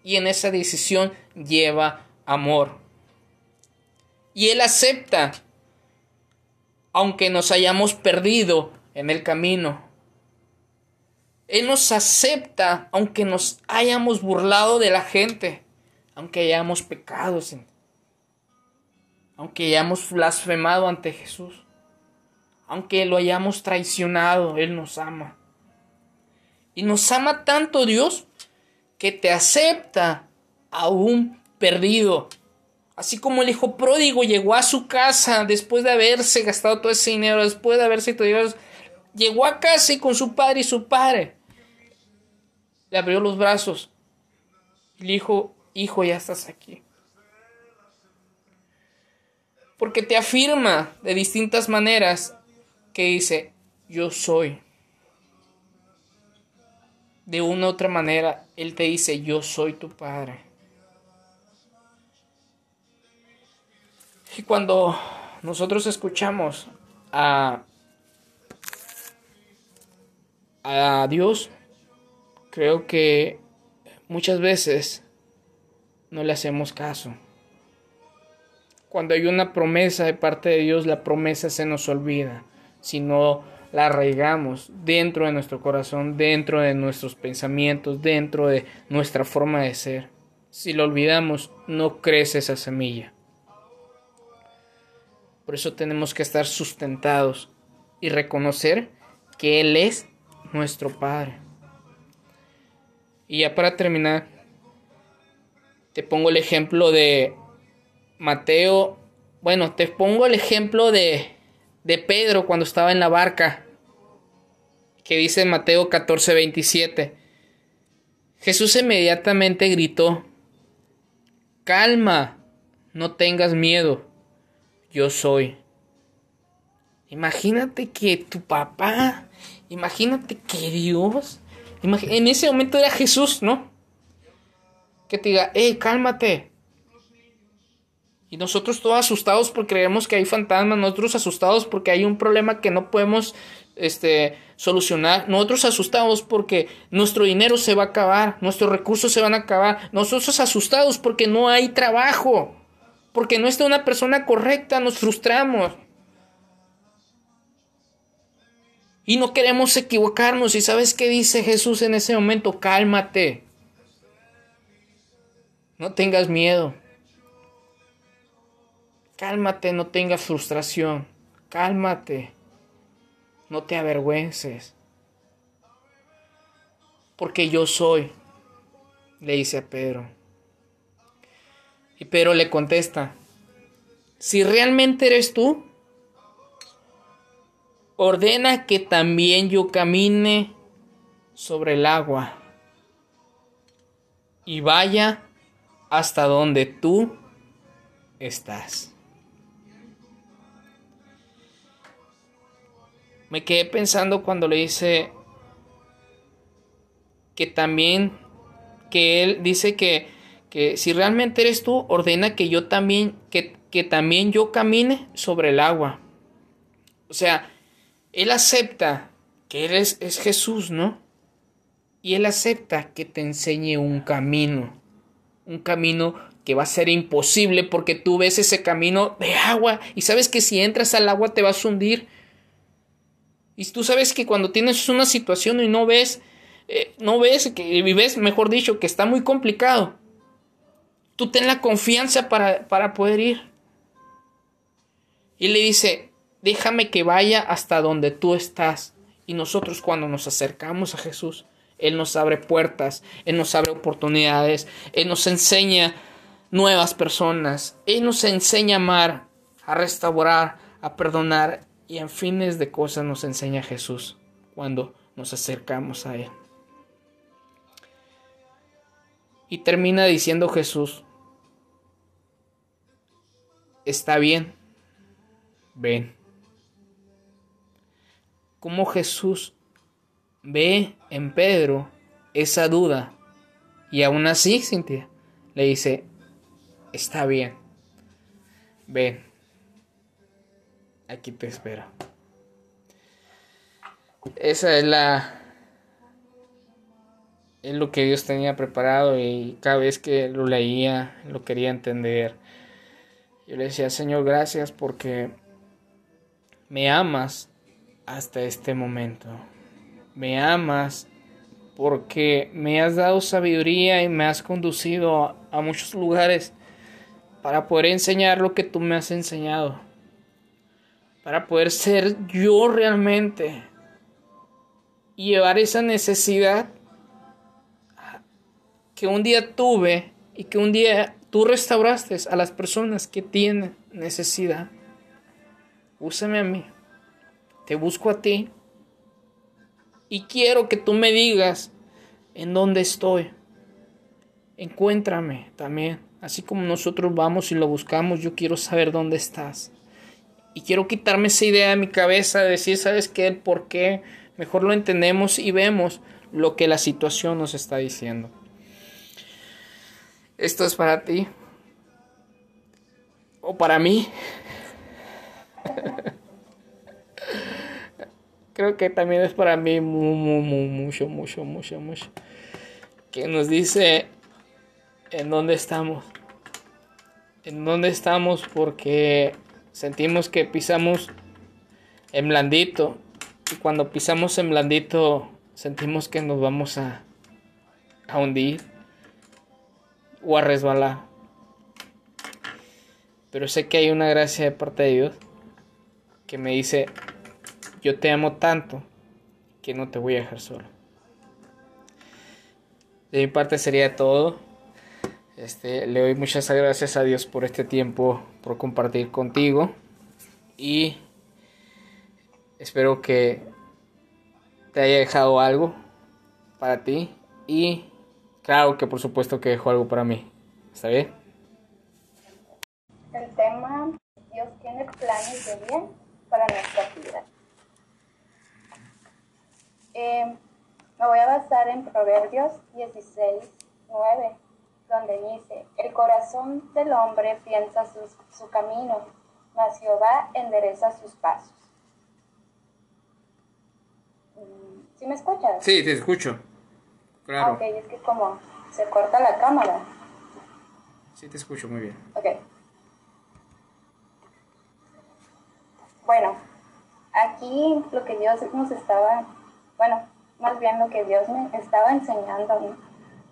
Y en esa decisión lleva amor. Y Él acepta, aunque nos hayamos perdido en el camino. Él nos acepta aunque nos hayamos burlado de la gente, aunque hayamos pecado, aunque hayamos blasfemado ante Jesús, aunque lo hayamos traicionado, Él nos ama. Y nos ama tanto Dios que te acepta aún perdido. Así como el hijo pródigo llegó a su casa después de haberse gastado todo ese dinero, después de haberse todo llegó a casa y con su padre y su padre le abrió los brazos y le dijo, hijo, ya estás aquí. Porque te afirma de distintas maneras que dice, yo soy. De una u otra manera, Él te dice, yo soy tu Padre. Y cuando nosotros escuchamos a, a Dios, creo que muchas veces no le hacemos caso. Cuando hay una promesa de parte de Dios, la promesa se nos olvida. Si no la arraigamos dentro de nuestro corazón, dentro de nuestros pensamientos, dentro de nuestra forma de ser. Si lo olvidamos, no crece esa semilla. Por eso tenemos que estar sustentados y reconocer que Él es nuestro Padre. Y ya para terminar, te pongo el ejemplo de Mateo. Bueno, te pongo el ejemplo de, de Pedro cuando estaba en la barca. Que dice Mateo 14, 27. Jesús inmediatamente gritó, Calma, no tengas miedo, yo soy. Imagínate que tu papá, imagínate que Dios en ese momento era Jesús, ¿no? Que te diga, hey, cálmate. Y nosotros todos asustados porque creemos que hay fantasmas, nosotros asustados porque hay un problema que no podemos este, solucionar, nosotros asustados porque nuestro dinero se va a acabar, nuestros recursos se van a acabar, nosotros asustados porque no hay trabajo, porque no está una persona correcta, nos frustramos. Y no queremos equivocarnos. ¿Y sabes qué dice Jesús en ese momento? Cálmate. No tengas miedo. Cálmate, no tengas frustración. Cálmate. No te avergüences. Porque yo soy, le dice a Pedro. Y Pedro le contesta, si realmente eres tú, ordena que también yo camine sobre el agua y vaya hasta donde tú estás. Me quedé pensando cuando le dice que también, que él dice que, que si realmente eres tú, ordena que yo también, que, que también yo camine sobre el agua. O sea, él acepta que eres es Jesús, ¿no? Y Él acepta que te enseñe un camino. Un camino que va a ser imposible porque tú ves ese camino de agua y sabes que si entras al agua te vas a hundir. Y tú sabes que cuando tienes una situación y no ves, eh, no ves, que vives, mejor dicho, que está muy complicado, tú ten la confianza para, para poder ir. Y le dice, déjame que vaya hasta donde tú estás. Y nosotros cuando nos acercamos a Jesús, Él nos abre puertas, Él nos abre oportunidades, Él nos enseña nuevas personas, Él nos enseña a amar, a restaurar, a perdonar y en fines de cosas nos enseña Jesús cuando nos acercamos a Él. Y termina diciendo Jesús, está bien, ven cómo Jesús ve en Pedro esa duda. Y aún así, Cintia, le dice, está bien, ven, aquí te espero. Esa es la... Es lo que Dios tenía preparado y cada vez que lo leía lo quería entender. Yo le decía, Señor, gracias porque me amas hasta este momento. Me amas porque me has dado sabiduría y me has conducido a, muchos lugares para poder enseñar lo que tú me has enseñado. Para poder ser yo realmente y llevar esa necesidad que un día tuve y que un día tú restauraste a las personas que tienen necesidad. Úsame a mí. Te busco a ti. Y quiero que tú me digas en dónde estoy. Encuéntrame también. Así como nosotros vamos y lo buscamos, yo quiero saber dónde estás. Y quiero quitarme esa idea de mi cabeza de decir, ¿sabes qué? El por qué. Mejor lo entendemos y vemos lo que la situación nos está diciendo. Esto es para ti. O para mí. Creo que también es para mí mucho, mucho, mucho, mucho. Que nos dice en dónde estamos. En dónde estamos porque sentimos que pisamos en blandito. Y cuando pisamos en blandito sentimos que nos vamos a, a hundir o a resbalar. Pero sé que hay una gracia de parte de Dios que me dice, yo te amo tanto que no te voy a dejar solo. De mi parte sería todo. Este, le doy muchas gracias a Dios por este tiempo, por compartir contigo. Y espero que te haya dejado algo para ti. Y claro que por supuesto que dejó algo para mí. ¿Está bien? El tema, Dios tiene planes de bien para nuestra vida. Eh, me voy a basar en Proverbios 16, 9, donde dice, el corazón del hombre piensa su, camino, mas Jehová endereza sus pasos. Mm, ¿Sí me escuchas? Sí, te escucho. Claro. ok, es que como se corta la cámara. Sí, te escucho muy bien. Ok. Bueno, aquí lo que Dios nos estaba, bueno, más bien lo que Dios me estaba enseñando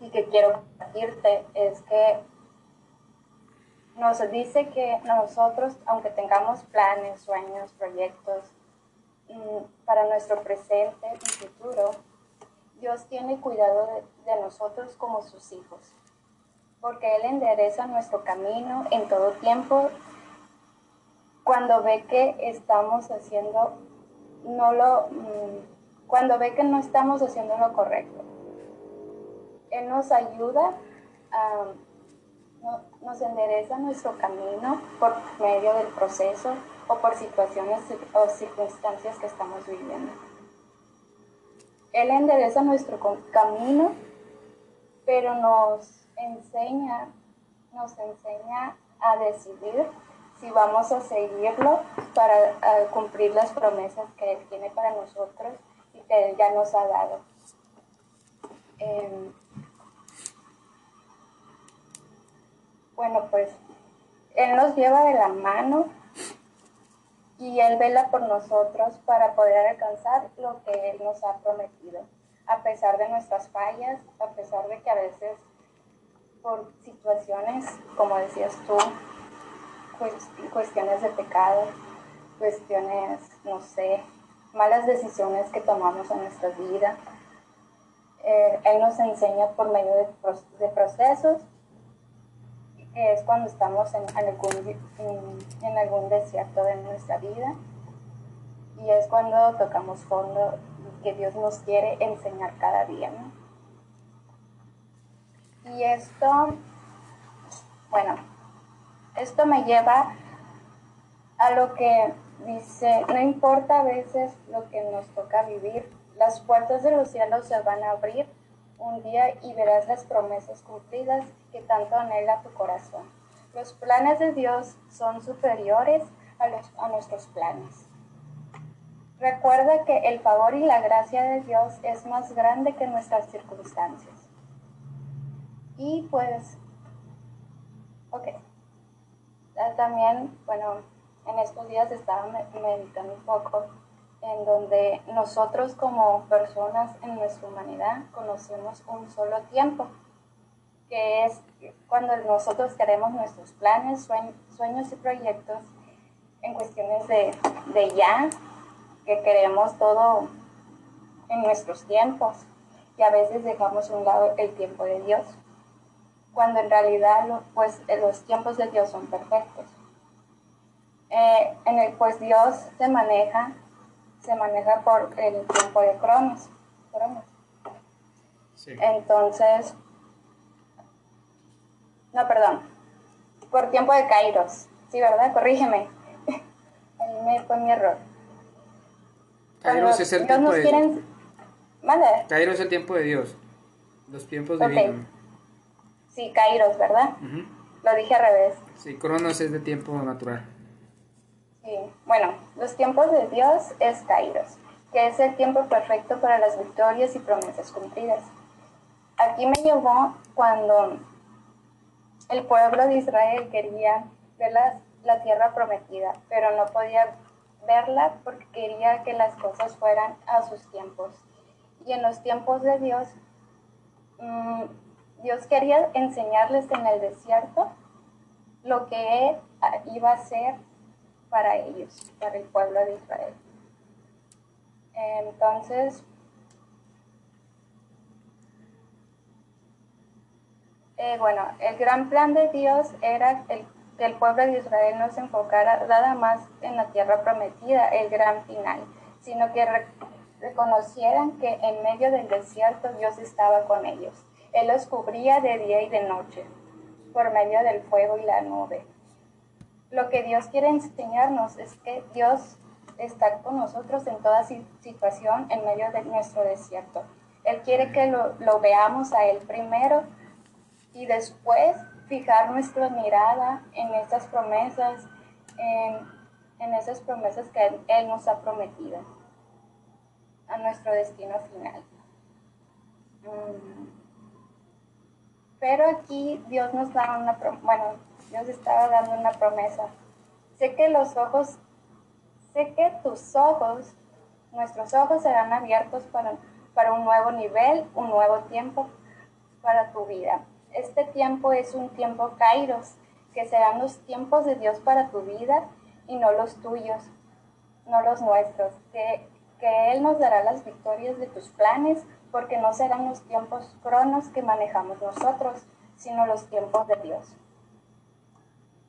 y que quiero compartirte es que nos dice que nosotros, aunque tengamos planes, sueños, proyectos mm, para nuestro presente y futuro, Dios tiene cuidado de, de nosotros como sus hijos, porque Él endereza nuestro camino en todo tiempo cuando ve que estamos haciendo no lo mm, cuando ve que no estamos haciendo lo correcto. Él nos ayuda nos endereza nuestro camino por medio del proceso o por situaciones o circunstancias que estamos viviendo. Él endereza nuestro camino, pero nos enseña, nos enseña a decidir si vamos a seguirlo para cumplir las promesas que Él tiene para nosotros y que Él ya nos ha dado. Em, bueno, pues Él nos lleva de la mano y Él vela por nosotros para poder alcanzar lo que Él nos ha prometido, a pesar de nuestras fallas, a pesar de que a veces por situaciones, como decías tú, cuestiones de pecado, cuestiones, no sé, malas decisiones que tomamos en nuestra vida. Eh, él nos enseña por medio de, procesos, que es cuando estamos en, algún, desierto de nuestra vida, y es cuando tocamos fondo que Dios nos quiere enseñar cada día. Y esto, bueno, esto me lleva a lo que dice, no importa a veces lo que nos toca vivir, las puertas de los cielos se van a abrir un día y verás las promesas cumplidas que tanto anhela tu corazón. Los planes de Dios son superiores a, los, a nuestros planes. Recuerda que el favor y la gracia de Dios es más grande que nuestras circunstancias. Y pues, ok. Ah, también, bueno, en estos días estaba meditando un poco en donde nosotros como personas en nuestra humanidad conocemos un solo tiempo, que es cuando nosotros queremos nuestros planes, sueños y proyectos en cuestiones de, de ya, que queremos todo en nuestros tiempos y a veces dejamos a un lado el tiempo de Dios, cuando en realidad pues, los tiempos de Dios son perfectos. Eh, en el pues Dios se maneja se maneja por el tiempo de Cronos. Entonces, no, perdón, por tiempo de Kairos. Sí, ¿verdad? Corrígeme. Ahí me fue mi error. Kairos es el tiempo de Dios. Kairos es el tiempo de Dios. Los tiempos okay. Sí, Kairos, ¿verdad? Lo dije al revés. Sí, Cronos es de tiempo natural. Sí. Bueno, los tiempos de Dios es Kairos, que es el tiempo perfecto para las victorias y promesas cumplidas. Aquí me llevó cuando el pueblo de Israel quería ver la, tierra prometida, pero no podía verla porque quería que las cosas fueran a sus tiempos. Y en los tiempos de Dios, mm, Dios quería enseñarles en el desierto lo que iba a ser para ellos, para el pueblo de Israel. Entonces, eh, bueno, el gran plan de Dios era el, que el pueblo de Israel no se enfocara nada más en la tierra prometida, el gran final, sino que reconocieran que en medio del desierto Dios estaba con ellos. Él los cubría de día y de noche por medio del fuego y la nube lo que Dios quiere enseñarnos es que Dios está con nosotros en toda situación en medio de nuestro desierto. Él quiere que lo, veamos a Él primero y después fijar nuestra mirada en estas promesas, en, esas promesas que Él, nos ha prometido, a nuestro destino final. Mm. Pero aquí Dios nos da una, bueno, Dios estaba dando una promesa. Sé que los ojos, sé que tus ojos, nuestros ojos serán abiertos para, para un nuevo nivel, un nuevo tiempo para tu vida. Este tiempo es un tiempo kairos, que serán los tiempos de Dios para tu vida y no los tuyos, no los nuestros. Que, que Él nos dará las victorias de tus planes, porque no serán los tiempos cronos que manejamos nosotros, sino los tiempos de Dios.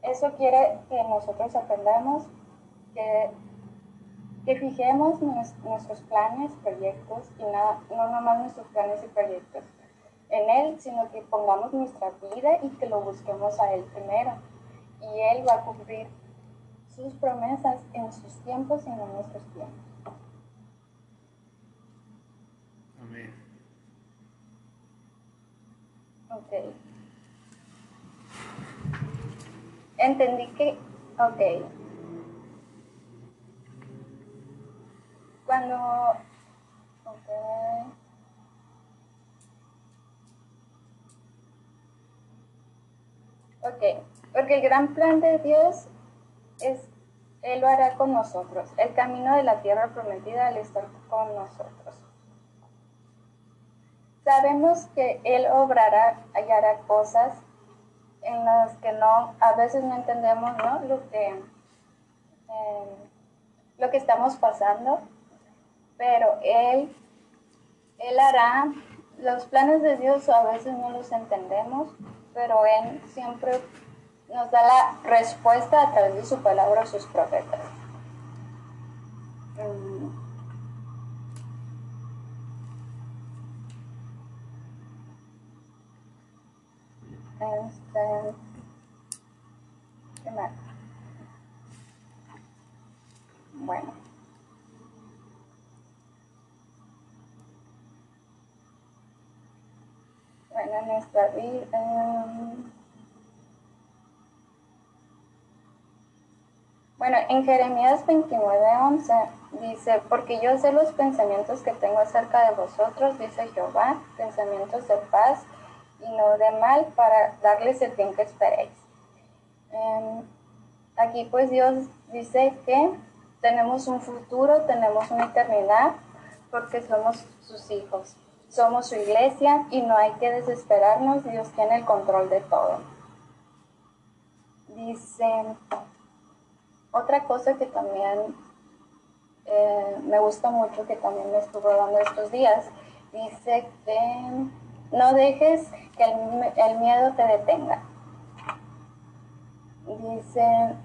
Eso quiere que nosotros aprendamos, que, que fijemos nuestros planes, proyectos, y nada, no nomás nuestros planes y proyectos en Él, sino que pongamos nuestra vida y que lo busquemos a Él primero. Y Él va a cumplir sus promesas en sus tiempos y no en nuestros tiempos. Amén. Ok entendí que, ok, cuando, ok, ok, porque el gran plan de Dios es, Él lo hará con nosotros, el camino de la tierra prometida al estar con nosotros. Sabemos que Él obrará hará cosas en las que no, a veces no entendemos ¿no? Lo, que, em, lo que estamos pasando, pero Él, Él hará, los planes de Dios a veces no los entendemos, pero Él siempre nos da la respuesta a través de su palabra a sus profetas. Este, ¿Qué más? Bueno. Bueno, nuestra vida... Em, bueno, en Jeremías 29:11 dice, porque yo sé los pensamientos que tengo acerca de vosotros, dice Jehová, pensamientos de paz y no de mal, para darles el bien que esperéis. Em, aquí pues Dios dice que tenemos un futuro, tenemos una eternidad, porque somos sus hijos. Somos su iglesia y no hay que desesperarnos, Dios tiene el control de todo. Dice, otra cosa que también eh, me gusta mucho, que también me estuvo dando estos días, dice que no dejes que el, miedo te detenga. Dice,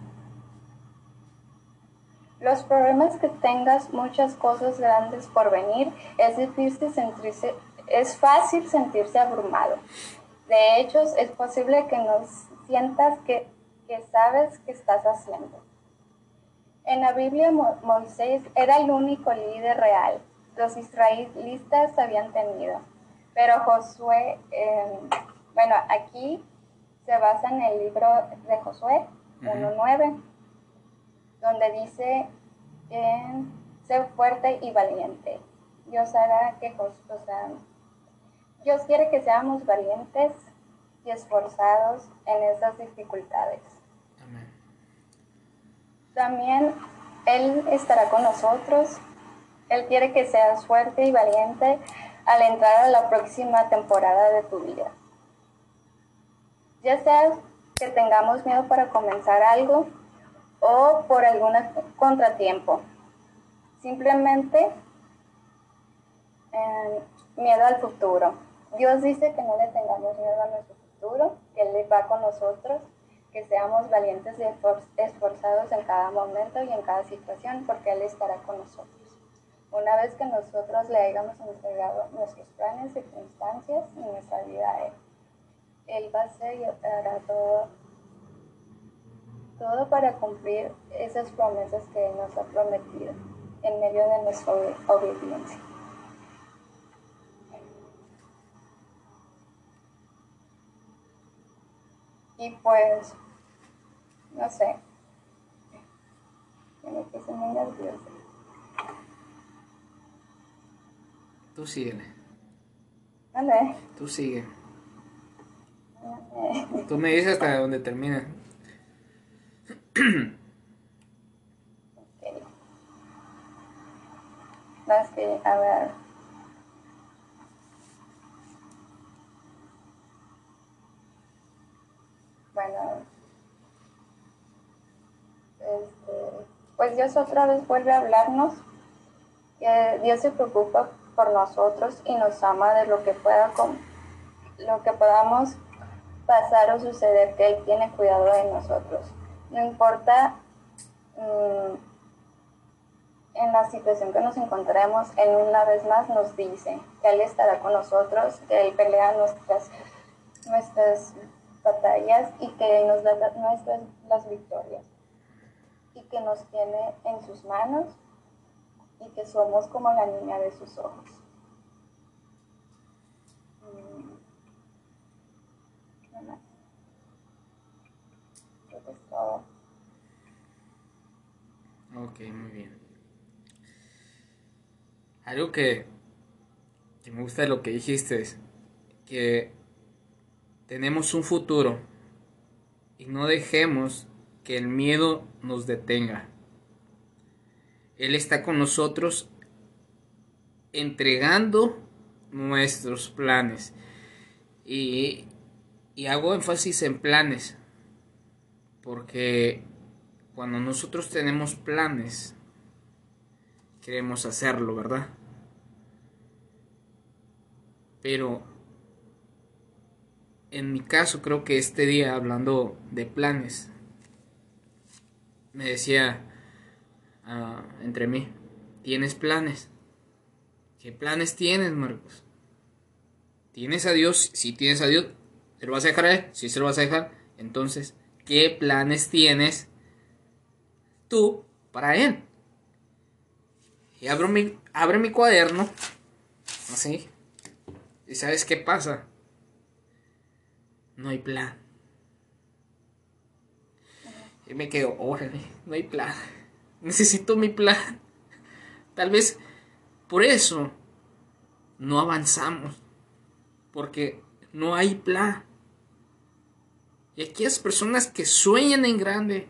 los problemas que tengas muchas cosas grandes por venir, es difícil sentirse, es fácil sentirse abrumado. De hecho, es posible que no sientas que, que sabes qué estás haciendo. En la Biblia Moisés era el único líder real. Los israelitas habían tenido. Pero Josué, em, bueno, aquí se basa en el libro de Josué 1.9 donde dice, eh, sé fuerte y valiente. Dios hará que, o sea, Dios quiere que seamos valientes y esforzados en esas dificultades. También Él estará con nosotros. Él quiere que seas fuerte y valiente al entrar a la próxima temporada de tu vida. Ya sea que tengamos miedo para comenzar algo o por algún contratiempo. Simplemente eh, miedo al futuro. Dios dice que no le tengamos miedo a nuestro futuro, que Él va con nosotros, que seamos valientes y esforzados en cada momento y en cada situación, porque Él estará con nosotros. Una vez que nosotros le hayamos entregado nuestros planes, circunstancias y nuestra vida a Él, Él va a ser y hará todo todo para cumplir esas promesas que Él nos ha prometido en medio de nuestra obediencia. Y pues, no sé, me puse muy nerviosa. Tú sigue. ¿Dónde? Tú sigue. Tú me dices hasta donde termina. Más que, a ver. Bueno. Este, pues Dios otra vez vuelve a hablarnos. Que Dios se preocupa por nosotros y nos ama de lo que pueda con lo que podamos pasar o suceder, que Él tiene cuidado de nosotros. No importa mm, en la situación que nos encontremos, Él una vez más nos dice que Él estará con nosotros, que Él pelea nuestras, nuestras batallas y que Él nos da nuestras las victorias y que nos tiene en sus manos y que somos como la niña de sus ojos. Mm. Ok, muy bien. Algo que, que me gusta de lo que dijiste es que tenemos un futuro y no dejemos que el miedo nos detenga. Él está con nosotros entregando nuestros planes. Y, y hago énfasis en planes porque cuando nosotros tenemos planes, queremos hacerlo, ¿verdad? Pero en mi caso creo que este día, hablando de planes, me decía entre mí, ¿tienes planes? ¿Qué planes tienes, Marcos? ¿Tienes a Dios? Si tienes a Dios, ¿se lo vas a dejar a Él? Si se lo vas a dejar, entonces qué planes tienes tú para él. Y abro mi, abre mi cuaderno, así, y sabes qué pasa. no hay plan. Y me quedo, órale, no hay plan. Necesito mi plan. Tal vez por eso no avanzamos. Porque no hay plan. Y aquellas personas que sueñan en grande,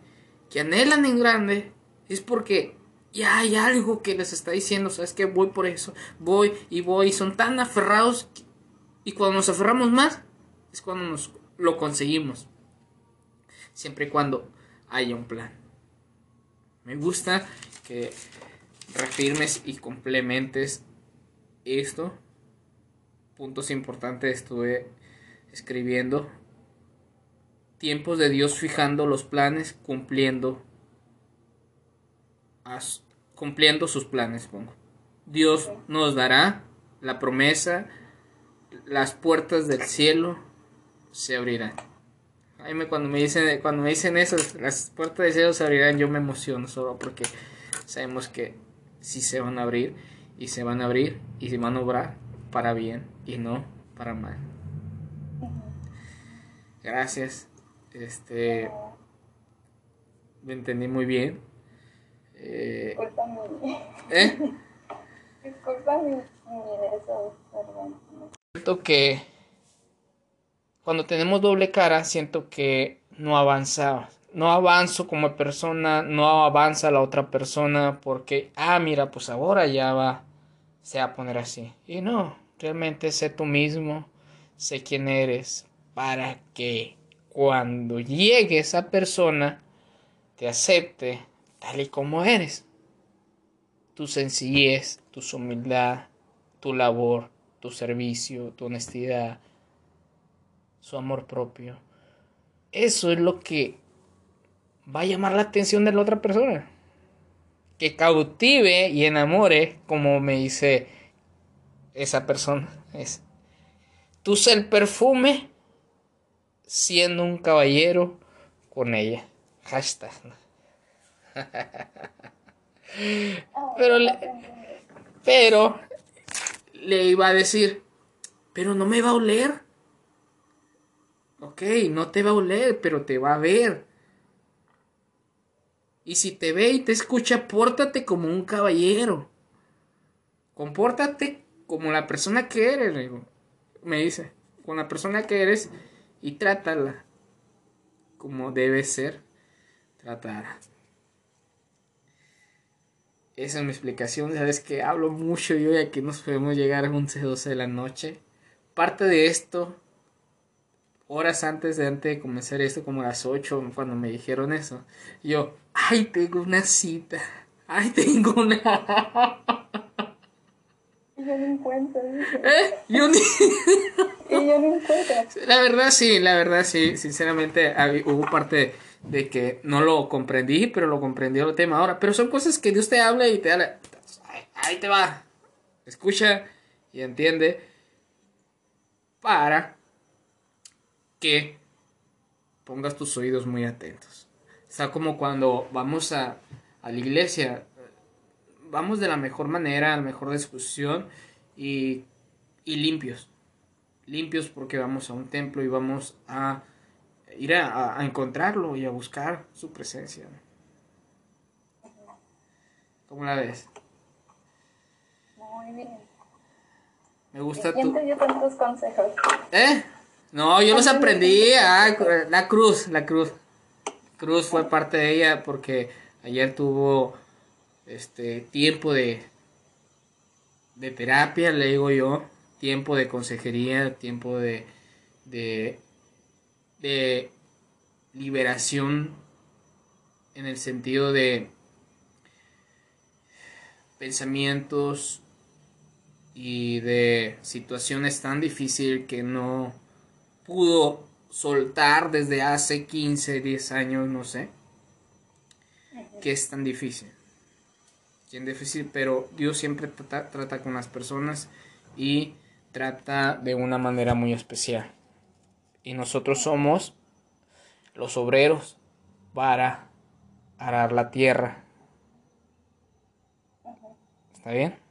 que anhelan en grande, es porque ya hay algo que les está diciendo, sabes que voy por eso, voy y voy, y son tan aferrados y cuando nos aferramos más es cuando nos lo conseguimos. Siempre y cuando haya un plan. Me gusta que reafirmes y complementes esto. Puntos importantes estuve escribiendo. Tiempos de Dios fijando los planes, cumpliendo cumpliendo sus planes, pongo. Dios nos dará la promesa, las puertas del cielo se abrirán. Cuando me dicen cuando me dicen eso, las puertas del cielo se abrirán, yo me emociono solo porque sabemos que sí se van a abrir y se van a abrir y se van a obrar para bien y no para mal. Gracias. Este me entendí muy bien. Eh, Disculpa mi... ¿Eh? Disculpa mi, eso, perdón. Siento que cuando tenemos doble cara, siento que no avanzaba. No avanzo como persona, no avanza la otra persona porque, ah, mira, pues ahora ya va, se va a poner así. Y no, realmente sé tú mismo, sé quién eres, para que cuando llegue esa persona te acepte tal y como eres. Tu sencillez, tu humildad, tu labor, tu servicio, tu honestidad, su amor propio. Eso es lo que va a llamar la atención de la otra persona. Que cautive y enamore, como me dice esa persona. Es, tú sé el perfume siendo un caballero con ella. Hashtag. pero, le, pero le iba a decir, pero no me va a oler. Ok, no te va a oler, pero te va a ver. Y si te ve y te escucha, pórtate como un caballero. Compórtate como la persona que eres, me dice. Con la persona que eres y trátala como debe ser tratada. Esa es mi explicación. Sabes que hablo mucho yo ya que nos podemos llegar a 11, 12 de la noche. Parte de esto, horas antes de, antes de comenzar esto, como a las 8, cuando me dijeron eso, yo, ay, tengo una cita. Ay, tengo una. Y yo no encuentro. ¿Eh? Yo ni... y yo no encuentro. La verdad sí, la verdad sí. Sinceramente hubo parte... De que no lo comprendí, pero lo comprendió el tema ahora. Pero son cosas que Dios te habla y te da ahí te va. Escucha y entiende para que pongas tus oídos muy atentos. Está como cuando vamos a, a la iglesia, vamos de la mejor manera, a la mejor discusión y, y limpios. Limpios porque vamos a un templo y vamos a ir a, encontrarlo y a buscar su presencia. ¿Cómo la ves? Muy bien. Me gusta tu... consejos? ¿Eh? No, yo los aprendí. Ah, la cruz, la cruz. Cruz fue parte de ella porque ayer tuvo este tiempo de de terapia, le digo yo, tiempo de consejería, tiempo de, de de liberación en el sentido de pensamientos y de situaciones tan difíciles que no pudo soltar desde hace 15, 10 años, no sé, que es tan difícil. Bien difícil, pero Dios siempre trata, trata con las personas y trata de una manera muy especial y nosotros somos los obreros para arar la tierra. ¿Está bien?